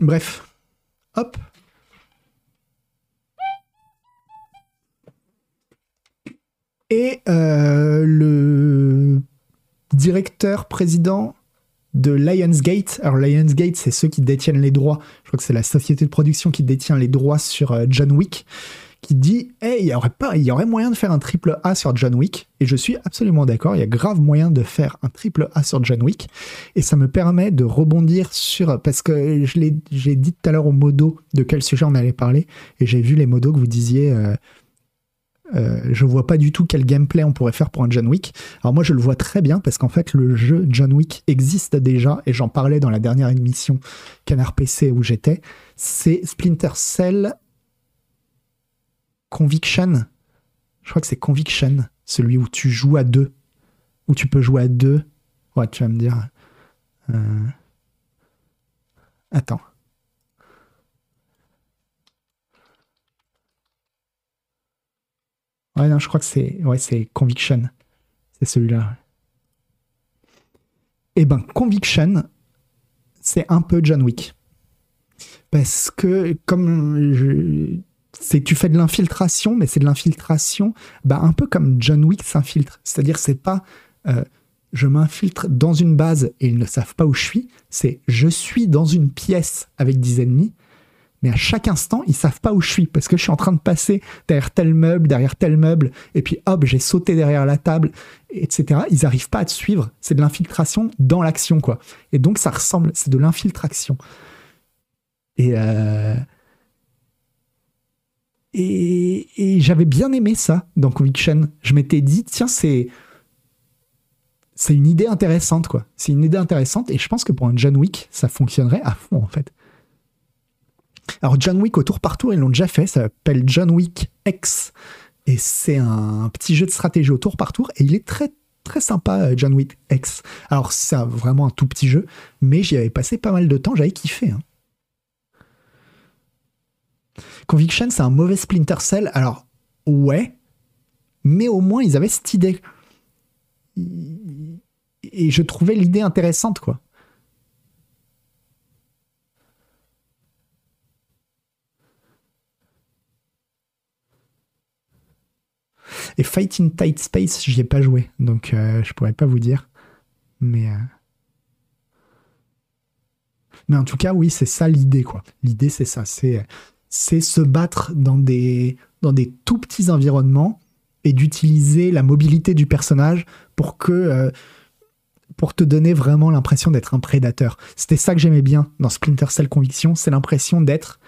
Bref. Hop. Et euh, le directeur, président de Lionsgate. Alors Lionsgate, c'est ceux qui détiennent les droits. Je crois que c'est la société de production qui détient les droits sur euh, John Wick, qui dit hey, il y aurait pas, il y aurait moyen de faire un triple A sur John Wick. Et je suis absolument d'accord. Il y a grave moyen de faire un triple A sur John Wick. Et ça me permet de rebondir sur parce que je l'ai, j'ai dit tout à l'heure au modo de quel sujet on allait parler, et j'ai vu les modos que vous disiez. Euh, euh, je vois pas du tout quel gameplay on pourrait faire pour un John Wick. Alors moi je le vois très bien parce qu'en fait le jeu John Wick existe déjà et j'en parlais dans la dernière émission Canard PC où j'étais. C'est Splinter Cell Conviction. Je crois que c'est Conviction, celui où tu joues à deux, où tu peux jouer à deux. Ouais, tu vas me dire. Euh, attends. Ouais, non, je crois que c'est ouais, Conviction. C'est celui-là. Eh ben, Conviction, c'est un peu John Wick. Parce que, comme c'est tu fais de l'infiltration, mais c'est de l'infiltration bah, un peu comme John Wick s'infiltre. C'est-à-dire, c'est pas euh, je m'infiltre dans une base et ils ne savent pas où je suis, c'est je suis dans une pièce avec des ennemis mais à chaque instant, ils savent pas où je suis parce que je suis en train de passer derrière tel meuble, derrière tel meuble, et puis hop, j'ai sauté derrière la table, etc. Ils arrivent pas à te suivre. C'est de l'infiltration dans l'action, quoi. Et donc, ça ressemble, c'est de l'infiltration. Et, euh, et, et j'avais bien aimé ça dans Conviction. Je m'étais dit, tiens, c'est c'est une idée intéressante, quoi. C'est une idée intéressante, et je pense que pour un John Wick, ça fonctionnerait à fond, en fait. Alors John Wick au tour par tour, ils l'ont déjà fait, ça s'appelle John Wick X et c'est un petit jeu de stratégie au tour par tour et il est très très sympa euh, John Wick X. Alors c'est vraiment un tout petit jeu, mais j'y avais passé pas mal de temps, j'avais kiffé. Hein. Conviction, c'est un mauvais Splinter Cell. Alors ouais, mais au moins ils avaient cette idée. Et je trouvais l'idée intéressante quoi. Et Fight in Tight Space, j'y ai pas joué, donc euh, je pourrais pas vous dire. Mais, euh, mais en tout cas, oui, c'est ça l'idée, quoi. L'idée, c'est ça, c'est c'est se battre dans des dans des tout petits environnements et d'utiliser la mobilité du personnage pour que euh, pour te donner vraiment l'impression d'être un prédateur. C'était ça que j'aimais bien dans Splinter Cell Conviction, c'est l'impression d'être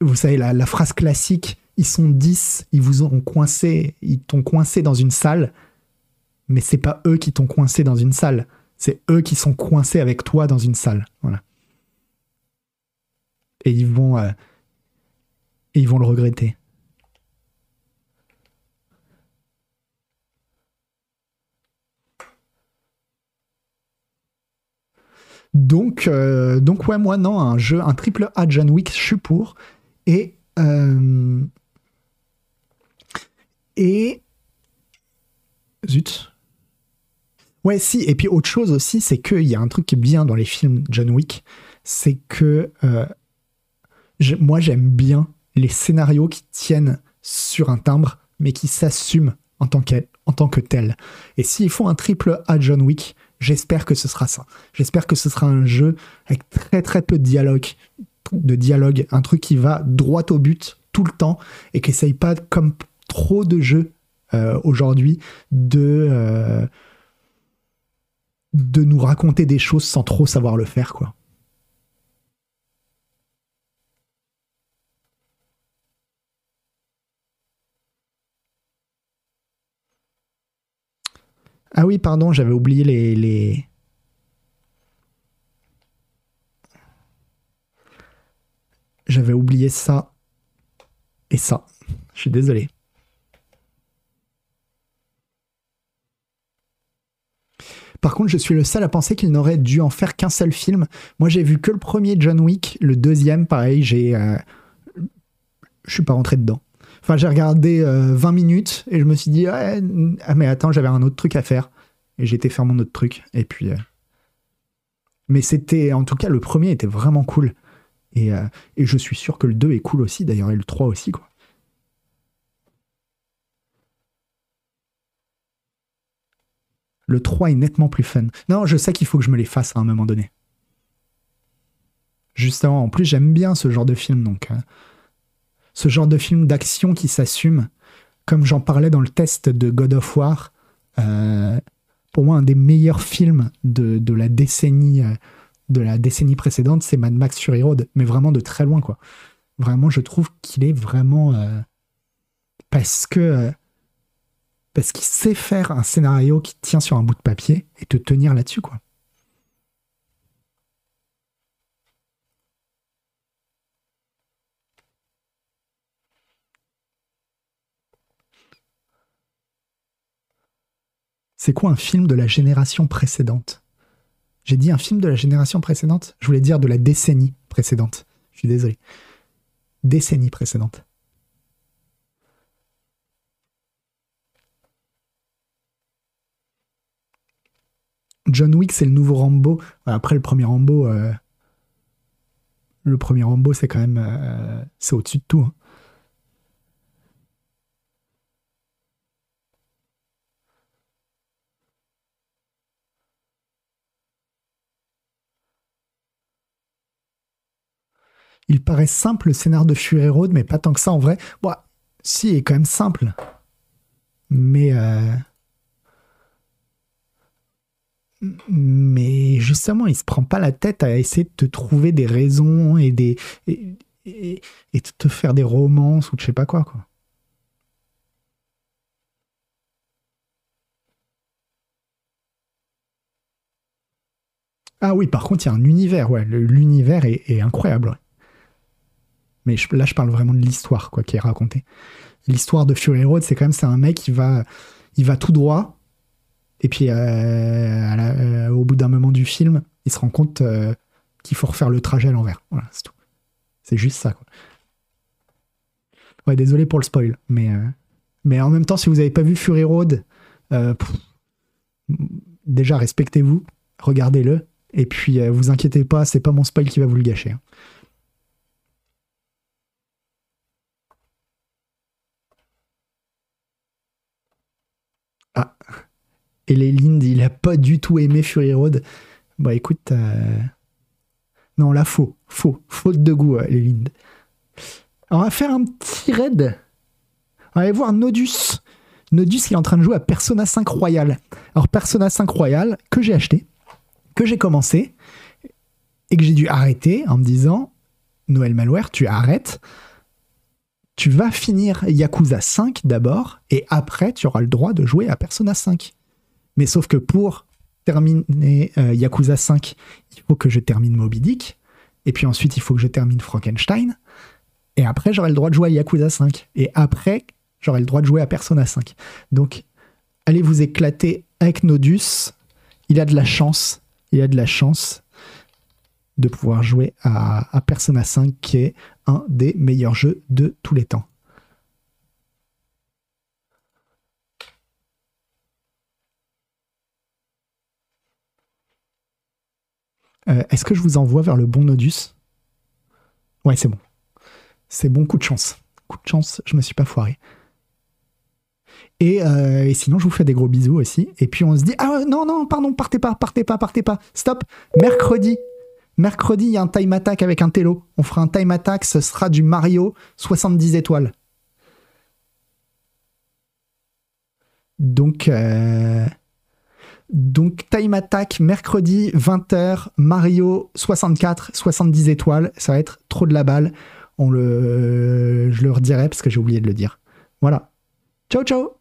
vous savez la phrase classique ils sont 10, ils vous ont coincé, ils t'ont coincé dans une salle, mais c'est pas eux qui t'ont coincé dans une salle, c'est eux qui sont coincés avec toi dans une salle. Voilà. Et ils vont, euh, et ils vont le regretter. Donc, euh, donc ouais, moi non, un jeu, un triple A John Wick, je suis pour. Et euh, et. Zut. Ouais, si. Et puis autre chose aussi, c'est qu'il y a un truc qui est bien dans les films John Wick, c'est que euh, moi j'aime bien les scénarios qui tiennent sur un timbre, mais qui s'assument en tant, en tant que tel. Et s'ils font un triple A John Wick, j'espère que ce sera ça. J'espère que ce sera un jeu avec très très peu de dialogue, de dialogue, un truc qui va droit au but tout le temps et qui essaye pas comme trop de jeux euh, aujourd'hui de euh, de nous raconter des choses sans trop savoir le faire quoi. Ah oui, pardon, j'avais oublié les, les... J'avais oublié ça et ça. Je suis désolé. Par contre, je suis le seul à penser qu'il n'aurait dû en faire qu'un seul film. Moi, j'ai vu que le premier John Wick, le deuxième, pareil, j'ai. Euh, je suis pas rentré dedans. Enfin, j'ai regardé 20 euh, minutes et je me suis dit, ah, mais attends, j'avais un autre truc à faire. Et été faire mon autre truc. Et puis. Euh, Mais c'était, en tout cas, le premier était vraiment cool. Et, et je suis sûr que le 2 est cool aussi, d'ailleurs, et le 3 aussi, quoi. Le 3 est nettement plus fun. Non, je sais qu'il faut que je me les fasse à un moment donné. Justement, en plus, j'aime bien ce genre de film, donc. euh, ce genre de film d'action qui s'assume. Comme j'en parlais dans le test de God of War, euh, pour moi, un des meilleurs films de, de la décennie. euh, de la décennie précédente, c'est Mad Max Fury Road, mais vraiment de très loin, quoi. Vraiment, je trouve qu'il est vraiment euh, parce que parce qu'il sait faire un scénario qui tient sur un bout de papier et te tenir là-dessus, quoi. C'est quoi un film de la génération précédente? J'ai dit un film de la génération précédente? Je voulais dire de la décennie précédente. Je suis désolé. Décennie précédente. John Wick, c'est le nouveau Rambo. Après, le premier Rambo, euh, le premier Rambo, c'est quand même, euh, c'est au-dessus de tout. hein. Il paraît simple le scénar de Fury Road, mais pas tant que ça en vrai. Bon, si, il est quand même simple. Mais. euh, Mais justement, il se prend pas la tête à essayer de te trouver des raisons et des. et, de te faire des romances ou je sais pas quoi. Ah oui, par contre, il y a un univers, ouais. L'univers est, incroyable. Mais là, je parle vraiment de l'histoire, quoi, qui est racontée. L'histoire de Fury Road, c'est quand même, c'est un mec qui va, il va tout droit, et puis euh, euh, au bout d'un moment du film, il se rend compte euh, qu'il faut refaire le trajet à l'envers. Voilà, c'est tout. C'est juste ça. Ouais, désolé pour le spoil, mais, mais en même temps, si vous n'avez pas vu Fury Road, déjà respectez-vous, regardez-le, et puis euh, vous inquiétez pas, c'est pas mon spoil qui va vous le gâcher. hein. Ah. Et les il a pas du tout aimé Fury Road. Bah écoute. euh, Non, là, faux. Faux. Faute de goût, euh, les on va faire un petit raid. On va aller voir Nodus. Nodus, il est en train de jouer à Persona 5 Royal. Alors, Persona 5 Royal, que j'ai acheté, que j'ai commencé, et que j'ai dû arrêter en me disant Noël Malware, tu arrêtes. Tu vas finir Yakuza 5 d'abord, et après, tu auras le droit de jouer à Persona 5. Mais sauf que pour terminer euh, Yakuza 5, il faut que je termine Moby Dick, et puis ensuite, il faut que je termine Frankenstein, et après, j'aurai le droit de jouer à Yakuza 5. Et après, j'aurai le droit de jouer à Persona 5. Donc, allez vous éclater avec Nodus. Il a de la chance. Il a de la chance de pouvoir jouer à, à Persona 5, qui est un des meilleurs jeux de tous les temps. Euh, Est-ce que je vous envoie vers le bon Nodus? Ouais, c'est bon. C'est bon, coup de chance. Coup de chance, je me suis pas foiré. Et, euh, sinon, je vous fais des gros bisous aussi. Et puis on se dit, ah non, non, pardon, partez pas, partez pas, partez pas. Stop. Mercredi. Mercredi, il y a un time attack avec un télo. On fera un time attack, ce sera du Mario 70 étoiles. Donc, euh, donc time attack mercredi 20h, Mario 64, 70 étoiles. Ça va être trop de la balle. On le, je le redirai parce que j'ai oublié de le dire. Voilà. Ciao, ciao